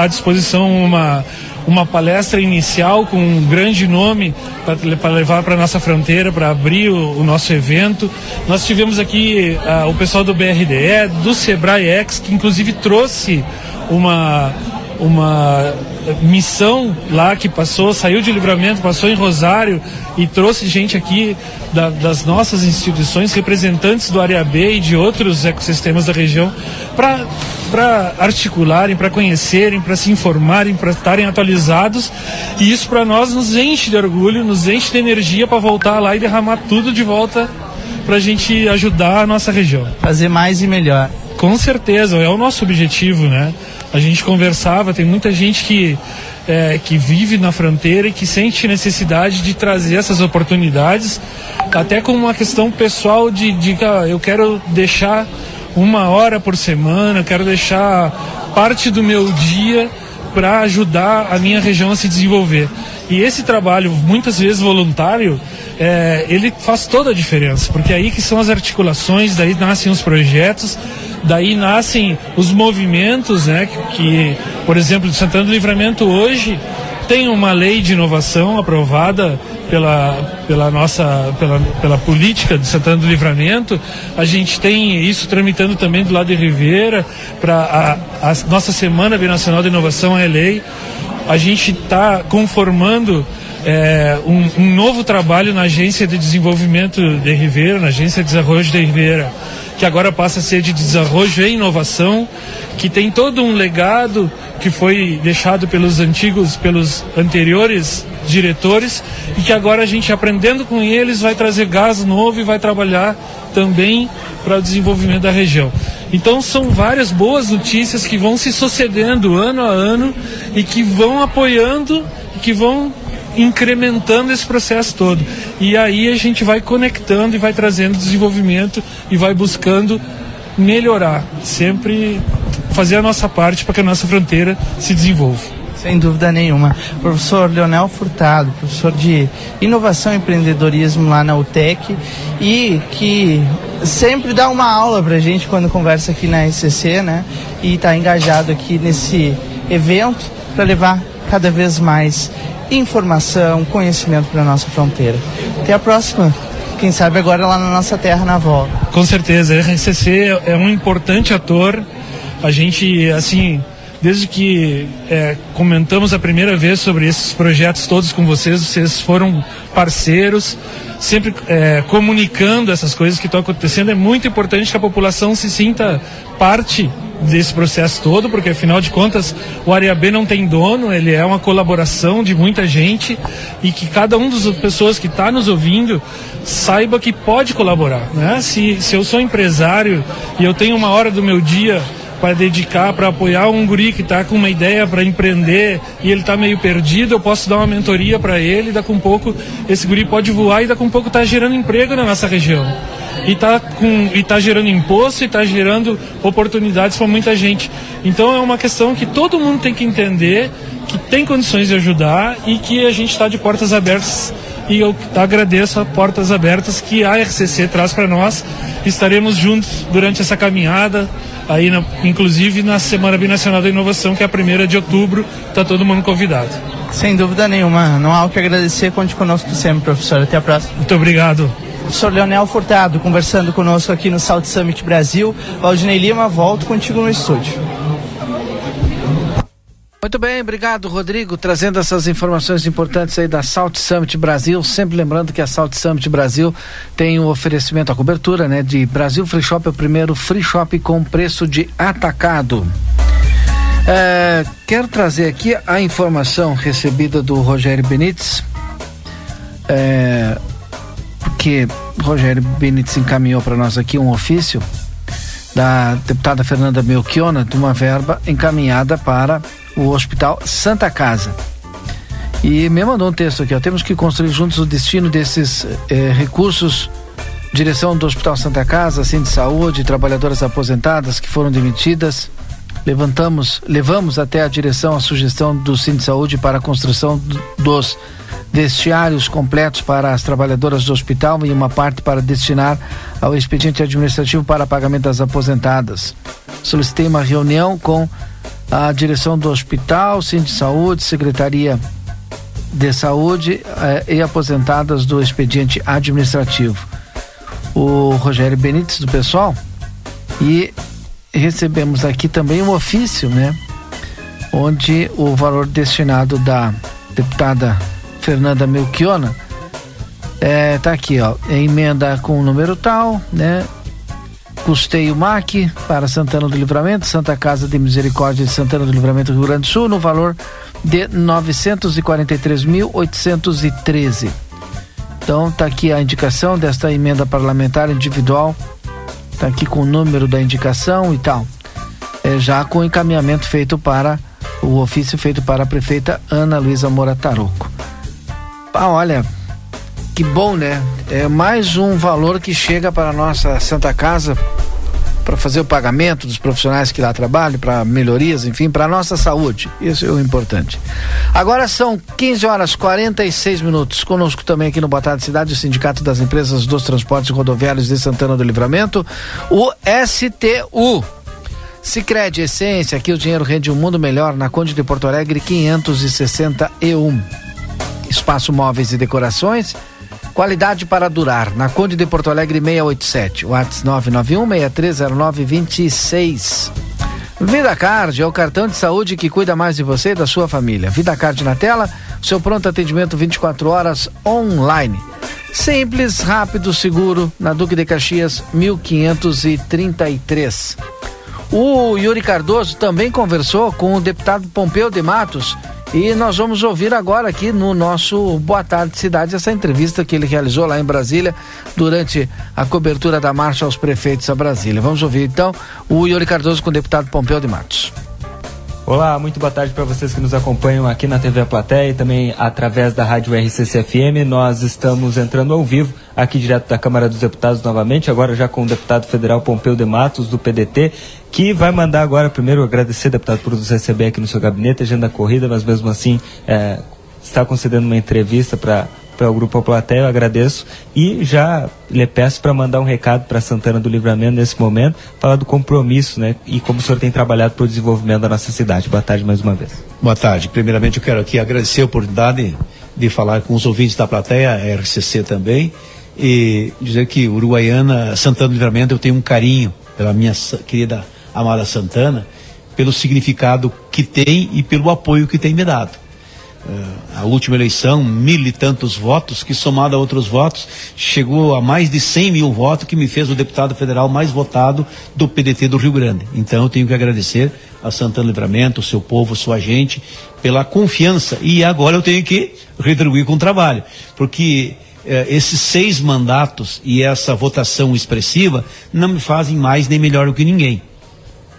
à disposição uma, uma palestra inicial com um grande nome para levar para nossa fronteira, para abrir o, o, nosso evento. Nós tivemos aqui uh, o pessoal do BRDE, do Sebrae X, que inclusive trouxe uma uma missão lá que passou, saiu de livramento, passou em Rosário e trouxe gente aqui da, das nossas instituições, representantes do Área B e de outros ecossistemas da região, para articularem, para conhecerem, para se informarem, para estarem atualizados. E isso para nós nos enche de orgulho, nos enche de energia para voltar lá e derramar tudo de volta para a gente ajudar a nossa região. Fazer mais e melhor. Com certeza, é o nosso objetivo, né? A gente conversava, tem muita gente que, é, que vive na fronteira e que sente necessidade de trazer essas oportunidades, até como uma questão pessoal de, de ah, eu quero deixar uma hora por semana, eu quero deixar parte do meu dia para ajudar a minha região a se desenvolver. E esse trabalho, muitas vezes voluntário, é, ele faz toda a diferença, porque é aí que são as articulações, daí nascem os projetos, daí nascem os movimentos, né? Que, que por exemplo, de Santana do Livramento hoje tem uma lei de inovação aprovada pela, pela nossa pela, pela política de Santana do Livramento. A gente tem isso tramitando também do lado de Ribeira para a, a, nossa Semana Binacional de Inovação é lei. A gente está conformando é, um, um, novo trabalho na Agência de Desenvolvimento de Ribeira, na Agência de Desenvolvimento de Ribeira, que agora passa a ser de desenvolvimento e inovação, que tem todo um legado que foi deixado pelos antigos, pelos anteriores diretores e que agora a gente aprendendo com eles vai trazer gás novo e vai trabalhar também para o desenvolvimento da região. Então são várias boas notícias que vão se sucedendo ano a ano e que vão apoiando e que vão incrementando esse processo todo. E aí a gente vai conectando e vai trazendo desenvolvimento e vai buscando melhorar, sempre fazer a nossa parte para que a nossa fronteira se desenvolva. Sem dúvida nenhuma. Professor Leonel Furtado, professor de inovação e empreendedorismo lá na UTEC e que sempre dá uma aula para a gente quando conversa aqui na SCC, né? E está engajado aqui nesse evento para levar cada vez mais informação, conhecimento para nossa fronteira. Até a próxima. Quem sabe agora lá na nossa terra, na volta. Com certeza, a RCC é um importante ator. A gente, assim, desde que é, comentamos a primeira vez sobre esses projetos todos com vocês, vocês foram parceiros, sempre é, comunicando essas coisas que estão acontecendo. É muito importante que a população se sinta parte desse processo todo, porque afinal de contas o Área B não tem dono, ele é uma colaboração de muita gente e que cada um das pessoas que está nos ouvindo saiba que pode colaborar. Né? Se, se eu sou empresário e eu tenho uma hora do meu dia para dedicar, para apoiar um guri que está com uma ideia para empreender e ele está meio perdido, eu posso dar uma mentoria para ele, daqui um pouco esse guri pode voar e daqui um pouco está gerando emprego na nossa região e está tá gerando imposto e está gerando oportunidades para muita gente. Então é uma questão que todo mundo tem que entender que tem condições de ajudar e que a gente está de portas abertas e eu agradeço as portas abertas que a RCC traz para nós. Estaremos juntos durante essa caminhada, aí na, inclusive na Semana Binacional da Inovação, que é a primeira de outubro, está todo mundo convidado. Sem dúvida nenhuma, não há o que agradecer, conte conosco sempre, professor. Até a próxima. Muito obrigado. Professor Leonel Furtado conversando conosco aqui no South Summit Brasil. Valdinei Lima, volto contigo no estúdio. Muito bem, obrigado Rodrigo, trazendo essas informações importantes aí da Salt Summit Brasil. Sempre lembrando que a Salt Summit Brasil tem um oferecimento, a cobertura, né, de Brasil Free Shop, é o primeiro free shop com preço de atacado. É, quero trazer aqui a informação recebida do Rogério Benites, é, porque Rogério Benites encaminhou para nós aqui um ofício da deputada Fernanda Melchiona de uma verba encaminhada para o Hospital Santa Casa. E me mandou um texto aqui, ó, temos que construir juntos o destino desses eh, recursos. Direção do Hospital Santa Casa, assim de saúde, trabalhadoras aposentadas que foram demitidas. Levantamos, levamos até a direção a sugestão do Sim de Saúde para a construção dos vestiários completos para as trabalhadoras do hospital e uma parte para destinar ao expediente administrativo para pagamento das aposentadas. Solicitei uma reunião com a direção do hospital, Sim de Saúde, Secretaria de Saúde eh, e aposentadas do expediente administrativo. O Rogério Benites do pessoal e recebemos aqui também um ofício, né? onde o valor destinado da deputada Fernanda Melchiona é, tá aqui, ó, emenda com o número tal, né? Custeio MAC para Santana do Livramento, Santa Casa de Misericórdia de Santana do Livramento, Rio Grande do Sul, no valor de 943.813. Então tá aqui a indicação desta emenda parlamentar individual, tá aqui com o número da indicação e tal. É, já com encaminhamento feito para o ofício feito para a prefeita Ana Luísa Moura Taroco. Ah, olha, que bom, né? É mais um valor que chega para a nossa Santa Casa para fazer o pagamento dos profissionais que lá trabalham, para melhorias, enfim, para a nossa saúde. Isso é o importante. Agora são 15 horas 46 minutos. Conosco também aqui no Boa Tarde Cidade, o Sindicato das Empresas dos Transportes Rodoviários de Santana do Livramento, o STU. Sicredi Essência, aqui o dinheiro rende um mundo melhor na Conde de Porto Alegre 561. Espaço Móveis e Decorações, qualidade para durar, na Conde de Porto Alegre 687, WhatsApp 991 630926. Vida Card é o cartão de saúde que cuida mais de você e da sua família. Vida Card na tela, seu pronto atendimento 24 horas online. Simples, rápido, seguro, na Duque de Caxias 1533. O Yuri Cardoso também conversou com o deputado Pompeu de Matos e nós vamos ouvir agora aqui no nosso Boa Tarde Cidade essa entrevista que ele realizou lá em Brasília durante a cobertura da marcha aos prefeitos a Brasília. Vamos ouvir então o Yuri Cardoso com o deputado Pompeu de Matos. Olá, muito boa tarde para vocês que nos acompanham aqui na TV A Plateia e também através da Rádio RCC-FM. Nós estamos entrando ao vivo aqui direto da Câmara dos Deputados novamente, agora já com o deputado federal Pompeu de Matos, do PDT, que vai mandar agora, primeiro, agradecer, deputado, por nos receber aqui no seu gabinete, agenda corrida, mas mesmo assim é, está concedendo uma entrevista para para o Grupo Plateia, eu agradeço. E já lhe peço para mandar um recado para Santana do Livramento nesse momento, falar do compromisso, né? E como o senhor tem trabalhado para o desenvolvimento da nossa cidade. Boa tarde mais uma vez. Boa tarde. Primeiramente eu quero aqui agradecer a oportunidade de falar com os ouvintes da plateia, a RCC também, e dizer que Uruguaiana, Santana do Livramento, eu tenho um carinho pela minha querida amada Santana, pelo significado que tem e pelo apoio que tem me dado a última eleição, mil e tantos votos, que somado a outros votos, chegou a mais de 100 mil votos, que me fez o deputado federal mais votado do PDT do Rio Grande. Então eu tenho que agradecer a Santana Livramento, o seu povo, sua gente, pela confiança. E agora eu tenho que retribuir com trabalho, porque eh, esses seis mandatos e essa votação expressiva não me fazem mais nem melhor do que ninguém.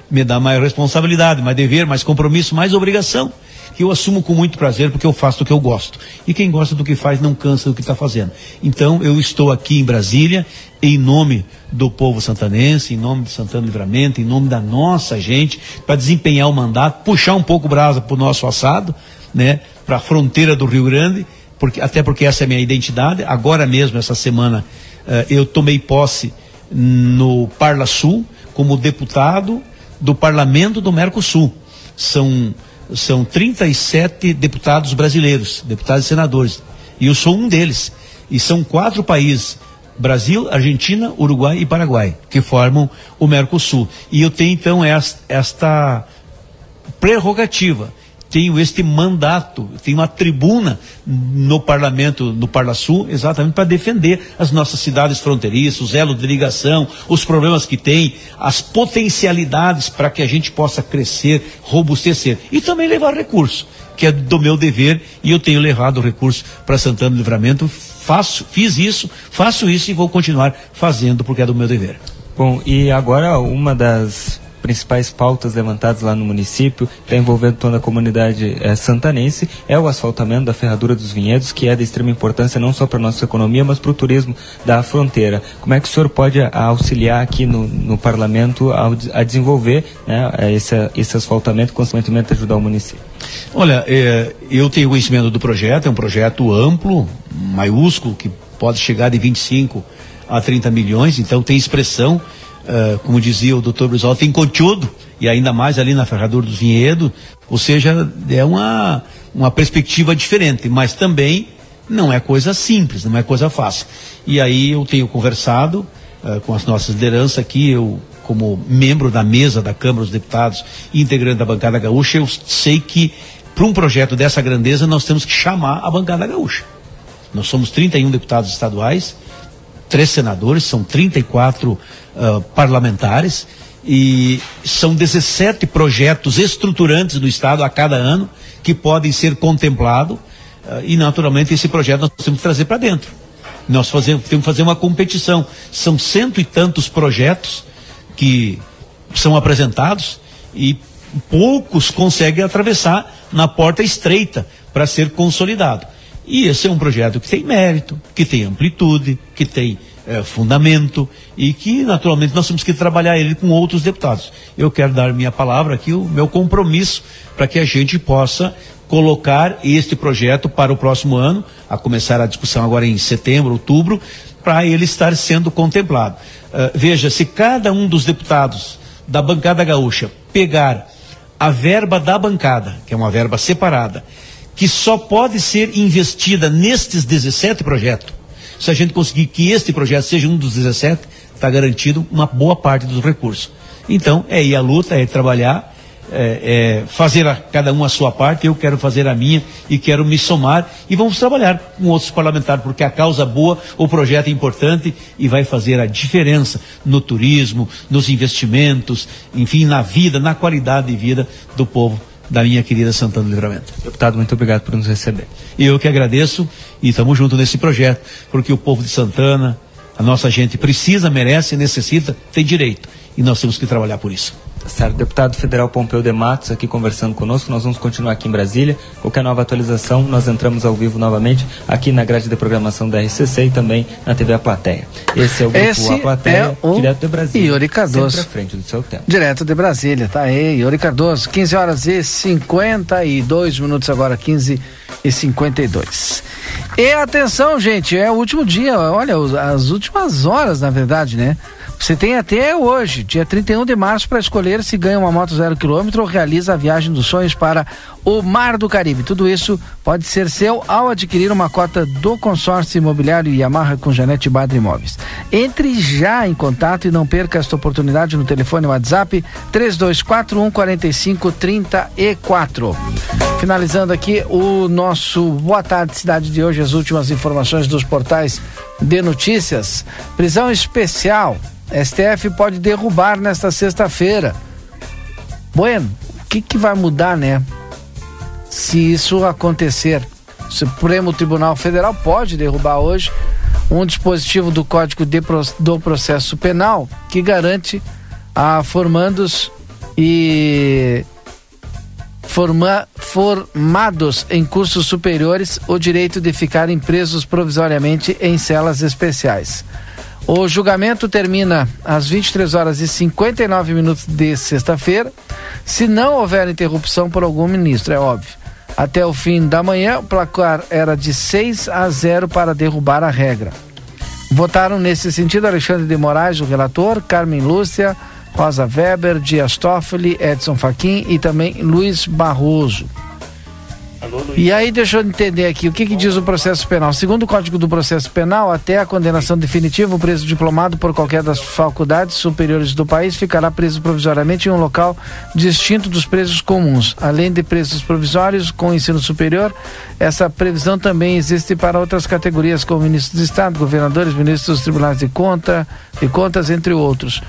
Me dá mais responsabilidade, mais dever, mais compromisso, mais obrigação que eu assumo com muito prazer porque eu faço o que eu gosto. E quem gosta do que faz não cansa do que está fazendo. Então eu estou aqui em Brasília em nome do povo santanense, em nome de Santana Livramento, em nome da nossa gente, para desempenhar o mandato, puxar um pouco brasa para o nosso assado, né, para a fronteira do Rio Grande, porque, até porque essa é a minha identidade. Agora mesmo, essa semana, uh, eu tomei posse no Parla Sul como deputado do Parlamento do Mercosul. São são 37 deputados brasileiros, deputados e senadores. E eu sou um deles. E são quatro países: Brasil, Argentina, Uruguai e Paraguai, que formam o Mercosul. E eu tenho então esta, prerrogativa tenho este mandato, tenho uma tribuna no parlamento, no Parla Sul, exatamente para defender as nossas cidades fronteiriças, os elos de ligação, os problemas que tem, as potencialidades para que a gente possa crescer, robustecer e também levar recurso, que é do meu dever e eu tenho levado recurso para Santana do Livramento, faço, fiz isso, faço isso e vou continuar fazendo porque é do meu dever. Bom, e agora uma das principais pautas levantadas lá no município, está envolvendo toda a comunidade é, santanense, é o asfaltamento da Ferradura dos Vinhedos, que é de extrema importância não só para a nossa economia, mas para o turismo da fronteira. Como é que o senhor pode auxiliar aqui no, no parlamento a, a desenvolver né, esse, esse asfaltamento e, consequentemente, ajudar o município? Olha, é, eu tenho conhecimento do projeto, é um projeto amplo, maiúsculo, que pode chegar de 25 a 30 milhões, então tem expressão uh, como dizia o doutor Brizola, tem conteúdo, e ainda mais ali na Ferradura dos Vinhedos, ou seja, é uma, uma perspectiva diferente, mas também não é coisa simples, não é coisa fácil. E aí eu tenho conversado uh, com as nossas lideranças aqui, eu como membro da mesa da Câmara dos Deputados integrante da bancada gaúcha, eu sei que para um projeto dessa grandeza nós temos que chamar a bancada gaúcha. Nós somos 31 deputados estaduais, três senadores, são 34 uh, parlamentares e são 17 projetos estruturantes do Estado a cada ano que podem ser contemplados uh, e, naturalmente, esse projeto nós temos que trazer para dentro. Nós fazemos, temos que fazer uma competição. São cento e tantos projetos que são apresentados e poucos conseguem atravessar na porta estreita para ser consolidado. E esse é um projeto que tem mérito, que tem amplitude, que tem é, fundamento e que, naturalmente, nós temos que trabalhar ele com outros deputados. Eu quero dar minha palavra aqui, o meu compromisso, para que a gente possa colocar este projeto para o próximo ano, a começar a discussão agora em setembro, outubro, para ele estar sendo contemplado. Uh, veja, se cada um dos deputados da bancada gaúcha pegar a verba da bancada, que é uma verba separada, que só pode ser investida nestes 17 projetos. Se a gente conseguir que este projeto seja um dos 17, está garantido uma boa parte dos recursos. Então, é ir à luta, é trabalhar, é, é fazer a, cada um a sua parte, eu quero fazer a minha e quero me somar e vamos trabalhar com outros parlamentares, porque a causa é boa, o projeto é importante e vai fazer a diferença no turismo, nos investimentos, enfim, na vida, na qualidade de vida do povo da minha querida Santana do Livramento. Deputado, muito obrigado por nos receber. E eu que agradeço e estamos juntos nesse projeto, porque o povo de Santana, a nossa gente precisa, merece, necessita, tem direito. E nós temos que trabalhar por isso. Tá certo. Deputado Federal Pompeu de Matos aqui conversando conosco. Nós vamos continuar aqui em Brasília. Qualquer nova atualização, nós entramos ao vivo novamente aqui na grade de programação da RCC e também na TV A Plateia. Esse é o grupo Esse A Plateia, é o direto de Brasília. Yuri Cardoso. Sempre à frente do seu tempo. Direto de Brasília, tá aí, Yuri Cardoso, 15 horas e 52 minutos agora, 15 e 52. E atenção, gente, é o último dia, olha, as últimas horas, na verdade, né? Você tem até hoje, dia 31 de março, para escolher se ganha uma moto zero quilômetro ou realiza a viagem dos sonhos para o Mar do Caribe. Tudo isso pode ser seu ao adquirir uma cota do consórcio imobiliário Yamaha com Janete Badre Imóveis. Entre já em contato e não perca esta oportunidade no telefone WhatsApp 3241 4534. Finalizando aqui o nosso Boa Tarde Cidade de hoje, as últimas informações dos portais de notícias. Prisão especial. STF pode derrubar nesta sexta-feira. Bueno, o que, que vai mudar, né? Se isso acontecer. O Supremo Tribunal Federal pode derrubar hoje um dispositivo do Código de do Processo Penal que garante a formandos e forma- formados em cursos superiores o direito de ficarem presos provisoriamente em celas especiais. O julgamento termina às 23 horas e 59 minutos de sexta-feira, se não houver interrupção por algum ministro, é óbvio. Até o fim da manhã, o placar era de 6 a 0 para derrubar a regra. Votaram nesse sentido Alexandre de Moraes, o relator, Carmen Lúcia, Rosa Weber, Dias Toffoli, Edson Fachin e também Luiz Barroso. E aí, deixa eu entender aqui, o que, que diz o processo penal? Segundo o Código do Processo Penal, até a condenação definitiva, o preso diplomado por qualquer das faculdades superiores do país ficará preso provisoriamente em um local distinto dos presos comuns. Além de presos provisórios com ensino superior, essa previsão também existe para outras categorias, como ministros de Estado, governadores, ministros dos tribunais de, conta, de contas, entre outros.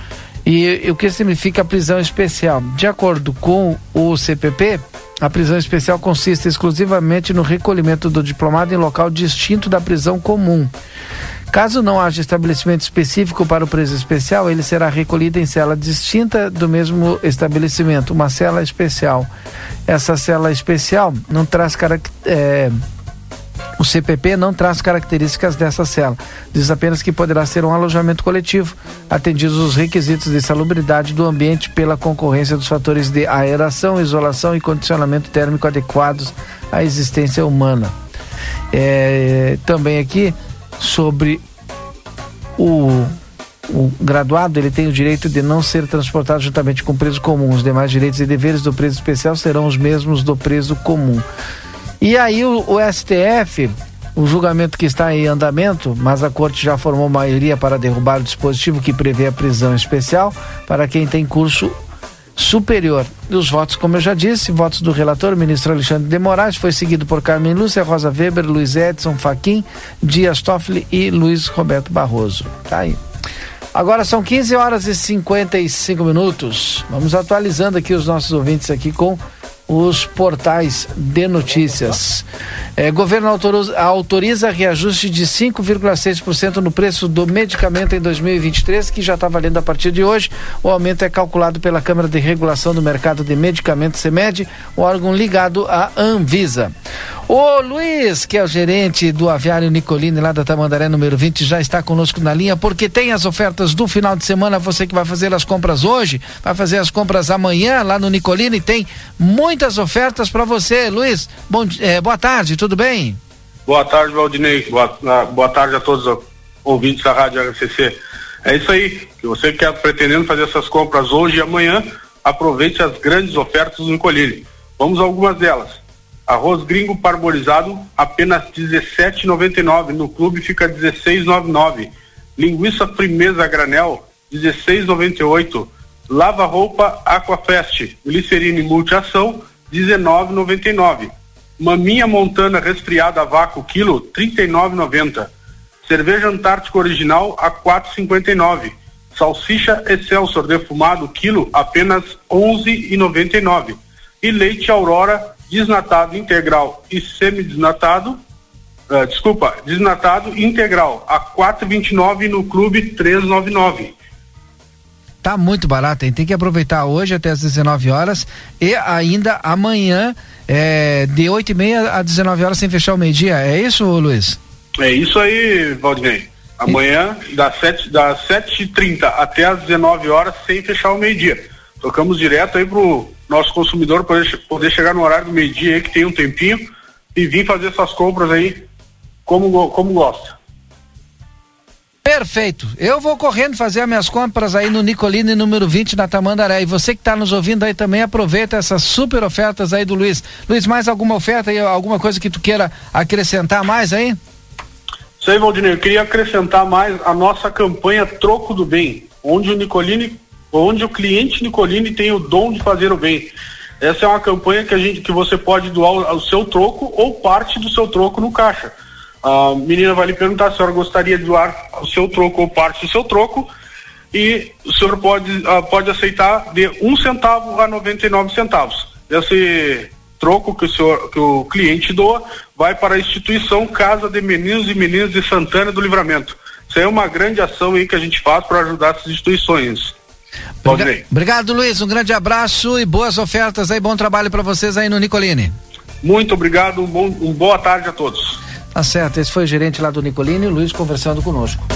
E, e o que significa prisão especial? De acordo com o CPP, a prisão especial consiste exclusivamente no recolhimento do diplomado em local distinto da prisão comum. Caso não haja estabelecimento específico para o preso especial, ele será recolhido em cela distinta do mesmo estabelecimento, uma cela especial. Essa cela especial não traz carac- eh, o CPP não traz características dessa cela. Diz apenas que poderá ser um alojamento coletivo, atendidos os requisitos de salubridade do ambiente pela concorrência dos fatores de aeração, isolação e condicionamento térmico adequados à existência humana. É, também aqui sobre o, o graduado, ele tem o direito de não ser transportado juntamente com o preso comum. Os demais direitos e deveres do preso especial serão os mesmos do preso comum. E aí o, o STF o julgamento que está em andamento, mas a corte já formou maioria para derrubar o dispositivo que prevê a prisão especial para quem tem curso superior. E os votos, como eu já disse, votos do relator, ministro Alexandre de Moraes, foi seguido por Carmen Lúcia, Rosa Weber, Luiz Edson Faquim, Dias Toffoli e Luiz Roberto Barroso. Tá aí. Agora são 15 horas e 55 minutos. Vamos atualizando aqui os nossos ouvintes aqui com os portais de notícias. É, governo autoriza, autoriza reajuste de 5,6% no preço do medicamento em 2023, que já está valendo a partir de hoje. O aumento é calculado pela Câmara de Regulação do Mercado de Medicamentos, CEMED, órgão ligado à Anvisa. O Luiz, que é o gerente do Aviário Nicolini, lá da Tamandaré número 20, já está conosco na linha, porque tem as ofertas do final de semana. Você que vai fazer as compras hoje, vai fazer as compras amanhã lá no Nicolini, tem muitas ofertas para você. Luiz, bom, é, boa tarde, tudo bem? Boa tarde, Valdinei. Boa, boa tarde a todos os ouvintes da Rádio HCC. É isso aí. Que você que está pretendendo fazer essas compras hoje e amanhã, aproveite as grandes ofertas do Nicolini. Vamos a algumas delas. Arroz gringo parbolizado, apenas R$17,99. No clube fica R$16,99. Linguiça primeza granel, R$16,98. Lava-roupa Aquafest, glicerine multiação, R$19,99. Maminha montana resfriada a vácuo quilo, R$39,90. Cerveja Antártica original a R$4,59. Salsicha Excelsior defumado quilo apenas R$11,99. E leite Aurora desnatado integral e semidesnatado, uh, desculpa, desnatado integral a 4,29 no clube 399. Tá muito barato, hein? Tem que aproveitar hoje até as 19 horas e ainda amanhã é, de 8 e meia a 19 horas sem fechar o meio-dia. É isso, Luiz? É isso aí, Valdinei. Amanhã, das 7 das 7h30 até as 19 horas, sem fechar o meio-dia. Tocamos direto aí pro nosso consumidor poder, poder chegar no horário do meio-dia aí, que tem um tempinho, e vir fazer essas compras aí como, como gosta. Perfeito. Eu vou correndo fazer as minhas compras aí no Nicolini número 20 na Tamandaré. E você que está nos ouvindo aí também aproveita essas super ofertas aí do Luiz. Luiz, mais alguma oferta aí, alguma coisa que tu queira acrescentar mais aí? Sei, Valdinei, eu queria acrescentar mais a nossa campanha Troco do Bem, onde o Nicolini onde o cliente Nicolini tem o dom de fazer o bem. Essa é uma campanha que a gente que você pode doar o seu troco ou parte do seu troco no caixa. A menina vai lhe perguntar se a senhora gostaria de doar o seu troco ou parte do seu troco e o senhor pode, uh, pode aceitar de um centavo a 99 centavos. Esse troco que o, senhor, que o cliente doa vai para a instituição Casa de Meninos e Meninas de Santana do Livramento. Isso é uma grande ação aí que a gente faz para ajudar essas instituições. Obrigado, obrigado, Luiz. Um grande abraço e boas ofertas aí. Bom trabalho para vocês aí no Nicolini. Muito obrigado. Um, bom, um boa tarde a todos. Tá certo. Esse foi o gerente lá do Nicolini, Luiz, conversando conosco.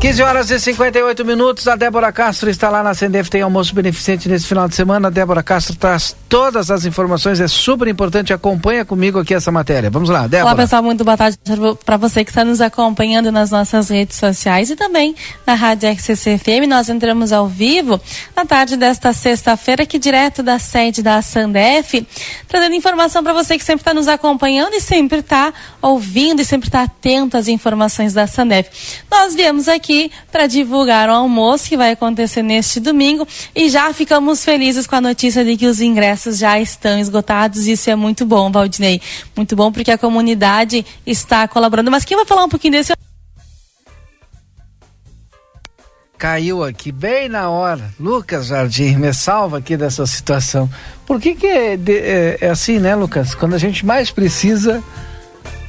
15 horas e 58 minutos. A Débora Castro está lá na Sendef, tem almoço beneficente nesse final de semana. A Débora Castro traz todas as informações, é super importante. Acompanha comigo aqui essa matéria. Vamos lá, Débora. Olá, pessoal, muito boa tarde para você que está nos acompanhando nas nossas redes sociais e também na Rádio RCC FM. Nós entramos ao vivo na tarde desta sexta-feira, aqui direto da sede da Sandef, trazendo informação para você que sempre está nos acompanhando e sempre está ouvindo e sempre está atento às informações da Sandef. Nós viemos aqui para divulgar o almoço que vai acontecer neste domingo e já ficamos felizes com a notícia de que os ingressos já estão esgotados. Isso é muito bom, Valdinei. Muito bom porque a comunidade está colaborando. Mas quem vai falar um pouquinho desse caiu aqui bem na hora. Lucas Jardim, me salva aqui dessa situação. Por que, que é, é, é, assim, né, Lucas? Quando a gente mais precisa,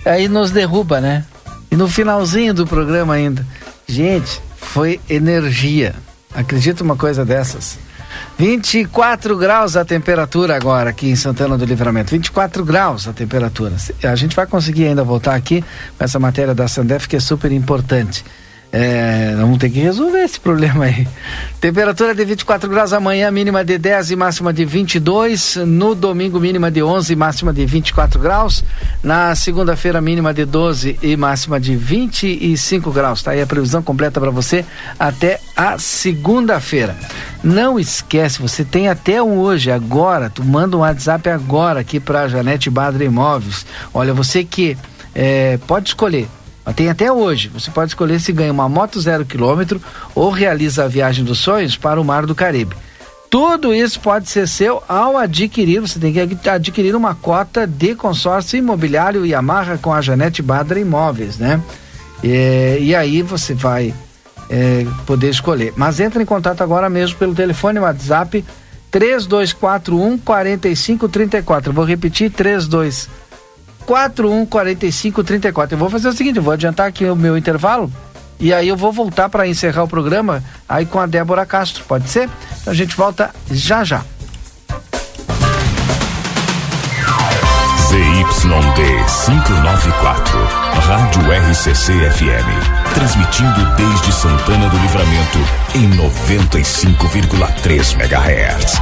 aí nos derruba, né? E no finalzinho do programa ainda. Gente, foi energia. Acredita uma coisa dessas? 24 graus a temperatura agora aqui em Santana do Livramento. 24 graus a temperatura. A gente vai conseguir ainda voltar aqui com essa matéria da Sandef que é super importante. É, vamos ter que resolver esse problema aí. Temperatura de 24 graus amanhã, mínima de 10 e máxima de 22. No domingo, mínima de 11 e máxima de 24 graus. Na segunda-feira, mínima de 12 e máxima de 25 graus. Tá aí a previsão completa para você até a segunda-feira. Não esquece, você tem até hoje, agora, tu manda um WhatsApp agora aqui para Janete Badra Imóveis. Olha, você que é, pode escolher. Tem até hoje. Você pode escolher se ganha uma moto zero quilômetro ou realiza a viagem dos sonhos para o Mar do Caribe. Tudo isso pode ser seu ao adquirir. Você tem que adquirir uma cota de consórcio imobiliário Yamaha com a Janete Badra Imóveis, né? E, e aí você vai é, poder escolher. Mas entre em contato agora mesmo pelo telefone WhatsApp 3241 4534. Eu vou repetir 3241 4534. Eu vou fazer o seguinte, eu vou adiantar aqui o meu intervalo e aí eu vou voltar para encerrar o programa aí com a Débora Castro, pode ser? Então a gente volta já já. ZYD 594, Rádio RCC FM. Transmitindo desde Santana do Livramento em 95,3 MHz.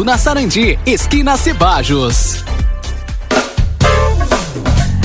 na Sarandi, esquina Cebajos.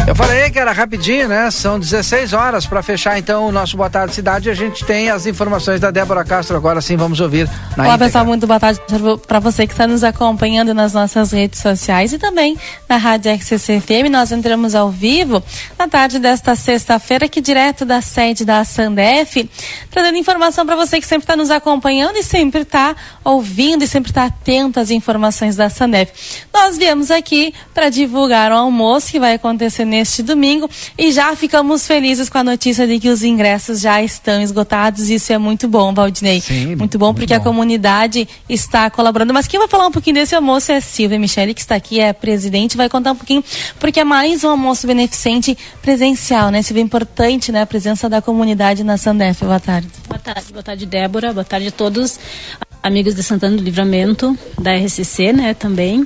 Eu falei que era rapidinho, né? São 16 horas para fechar então o nosso Boa Tarde Cidade. A gente tem as informações da Débora Castro agora sim, vamos ouvir na Olá íntegra. pessoal, muito boa tarde para você que está nos acompanhando nas nossas redes sociais e também na Rádio RCC FM. Nós entramos ao vivo na tarde desta sexta-feira aqui direto da sede da Sandef, trazendo informação para você que sempre está nos acompanhando e sempre está ouvindo e sempre está atento às informações da Sandef. Nós viemos aqui para divulgar o almoço que vai acontecer neste domingo e já ficamos felizes com a notícia de que os ingressos já estão esgotados. Isso é muito bom, Valdinei. Sim, muito bom, porque a comunidade está colaborando. Mas quem vai falar um pouquinho desse almoço é a Silvia Michele, que está aqui, é presidente, vai contar um pouquinho, porque é mais um almoço beneficente presencial, né? Silvia, importante, né? A presença da comunidade na Sandef. Boa tarde. Boa tarde, boa tarde, Débora. Boa tarde a todos, amigos de Santana do Livramento, da RCC, né, também.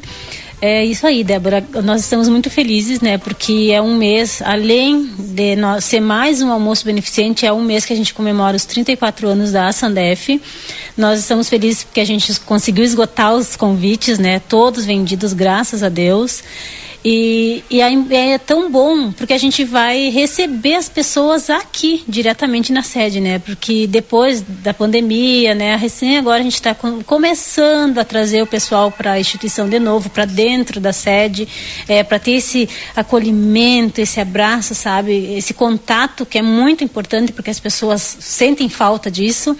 É isso aí, Débora. Nós estamos muito felizes, né? Porque é um mês, além de nós ser mais um almoço beneficente, é um mês que a gente comemora os 34 anos da Sandef. Nós estamos felizes porque a gente conseguiu esgotar os convites, né? Todos vendidos, graças a Deus. E, e é tão bom porque a gente vai receber as pessoas aqui diretamente na sede, né? Porque depois da pandemia, né? Recém agora a gente está começando a trazer o pessoal para a instituição de novo, para dentro da sede, é, para ter esse acolhimento, esse abraço, sabe? Esse contato que é muito importante porque as pessoas sentem falta disso.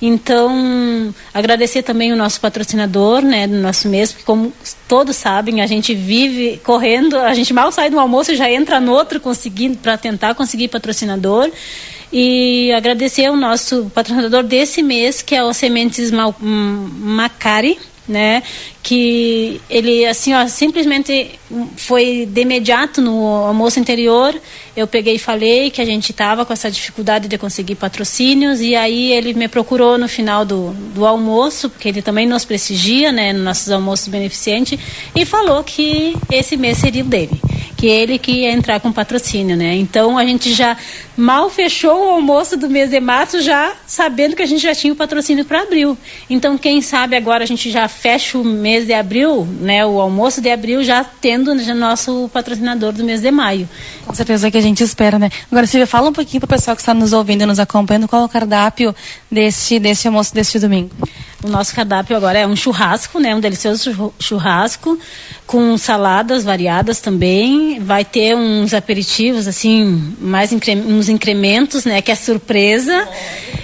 Então, agradecer também o nosso patrocinador, né, do nosso mês, porque como todos sabem, a gente vive correndo, a gente mal sai do almoço e já entra no outro conseguindo para tentar conseguir patrocinador. E agradecer o nosso patrocinador desse mês, que é o Sementes Macari, né? Que ele assim, ó, simplesmente foi de imediato no almoço anterior. Eu peguei e falei que a gente estava com essa dificuldade de conseguir patrocínios e aí ele me procurou no final do, do almoço, porque ele também nos prestigia, né, nos nossos almoços beneficentes, e falou que esse mês seria o dele, que ele que ia entrar com patrocínio, né? Então a gente já mal fechou o almoço do mês de março, já sabendo que a gente já tinha o patrocínio para abril. Então quem sabe agora a gente já fecha o mês de abril, né, o almoço de abril já tendo já nosso patrocinador do mês de maio. Com certeza que a gente espera, né? Agora, Silvia, fala um pouquinho para o pessoal que está nos ouvindo nos acompanhando qual é o cardápio deste, deste almoço deste domingo. O nosso cardápio agora é um churrasco, né? Um delicioso chu- churrasco com saladas variadas também. Vai ter uns aperitivos assim, mais incre- uns incrementos, né? Que é surpresa.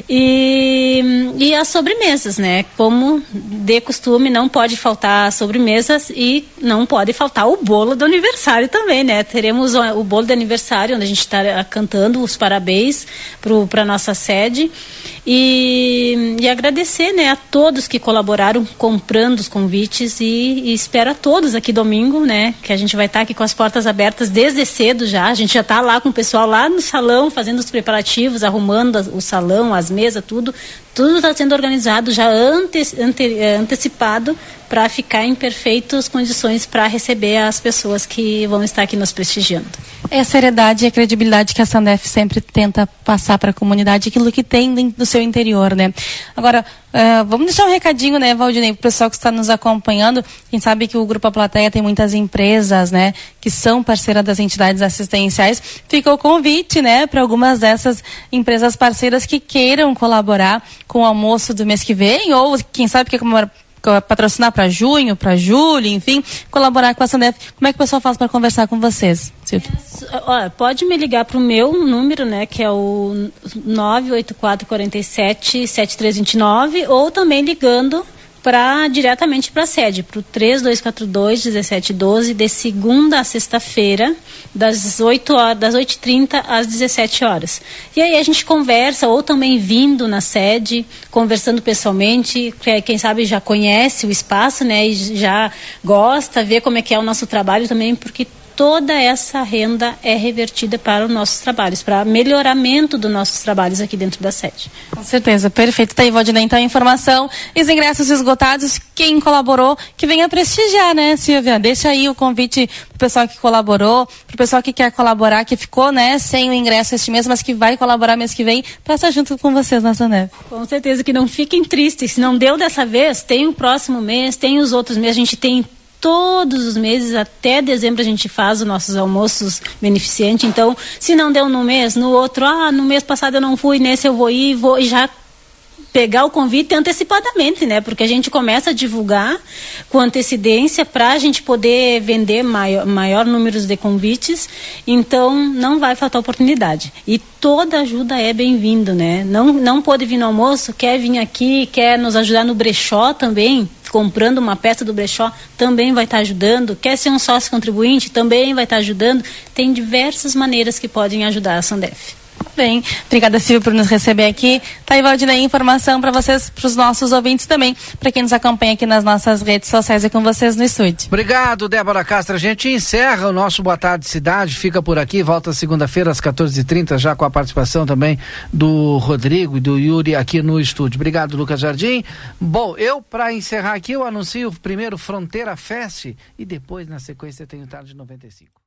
E, e as sobremesas, né? Como de costume, não pode faltar sobremesas e não pode faltar o bolo do aniversário também, né? Teremos o, bolo de aniversário, onde a gente está cantando os parabéns para nossa sede. E, e agradecer né, a todos que colaboraram comprando os convites e, e espero a todos aqui domingo, né? Que a gente vai estar aqui com as portas abertas desde cedo já. A gente já está lá com o pessoal lá no salão, fazendo os preparativos, arrumando o salão, as mesas, tudo. Tudo está sendo organizado já ante, ante, eh, antecipado para ficar em perfeitas condições para receber as pessoas que vão estar aqui nos prestigiando. É a seriedade e a credibilidade que a Sandef sempre tenta passar para a comunidade, aquilo que tem do seu interior, né? Agora, uh, vamos deixar um recadinho, né, Valdinei, para o pessoal que está nos acompanhando. Quem sabe que o Grupo A Plateia tem muitas empresas, né, que são parceiras das entidades assistenciais. Fica o convite, né, para algumas dessas empresas parceiras que queiram colaborar com o almoço do mês que vem, ou quem sabe que patrocinar para junho, para julho, enfim, colaborar com a Sandef. Como é que o pessoal faz para conversar com vocês? É, pode me ligar para o meu número, né, que é o 98447 7329, ou também ligando para diretamente para a sede, para o 3242 1712, de segunda a sexta-feira, das 8 horas, das 8h30 às 17 horas. E aí a gente conversa, ou também vindo na sede, conversando pessoalmente, quem sabe já conhece o espaço, né, e já gosta, vê como é que é o nosso trabalho também, porque toda essa renda é revertida para os nossos trabalhos, para melhoramento dos nossos trabalhos aqui dentro da sede. Com certeza, perfeito. Tá aí, Valdinei, então a informação. Os ingressos esgotados, quem colaborou, que venha prestigiar, né, Silvia? Deixa aí o convite pro pessoal que colaborou, pro pessoal que quer colaborar, que ficou, né, sem o ingresso este mês, mas que vai colaborar mês que vem, para estar junto com vocês nessa neve. Com certeza, que não fiquem tristes. Se não deu dessa vez, tem o próximo mês, tem os outros meses, a gente tem todos os meses, até dezembro, a gente faz os nossos almoços beneficentes. Então, se não deu no mês, no outro, ah, no mês passado eu não fui, nesse eu vou ir, vou e já pegar o convite antecipadamente, né? Porque a gente começa a divulgar com antecedência para a gente poder vender maior, maior número de convites. Então, não vai faltar oportunidade. E toda ajuda é bem-vindo, né? Não, não pode vir no almoço, quer vir aqui, quer nos ajudar no brechó também, comprando uma peça do brechó, também vai estar ajudando. Quer ser um sócio contribuinte, também vai estar ajudando. Tem diversas maneiras que podem ajudar a Sandef. Bem, obrigada Silvia por nos receber aqui. Tá aí, Valdinei, informação para vocês, para os nossos ouvintes também, para quem nos acompanha aqui nas nossas redes sociais e com vocês no estúdio. Obrigado, Débora Castro. A gente encerra o nosso Boa Tarde Cidade, fica por aqui, volta segunda-feira às 14h30, já com a participação também do Rodrigo e do Yuri aqui no estúdio. Obrigado, Lucas Jardim. Bom, eu, para encerrar aqui, eu anuncio primeiro Fronteira Fest e depois, na sequência, tenho Tarde 95.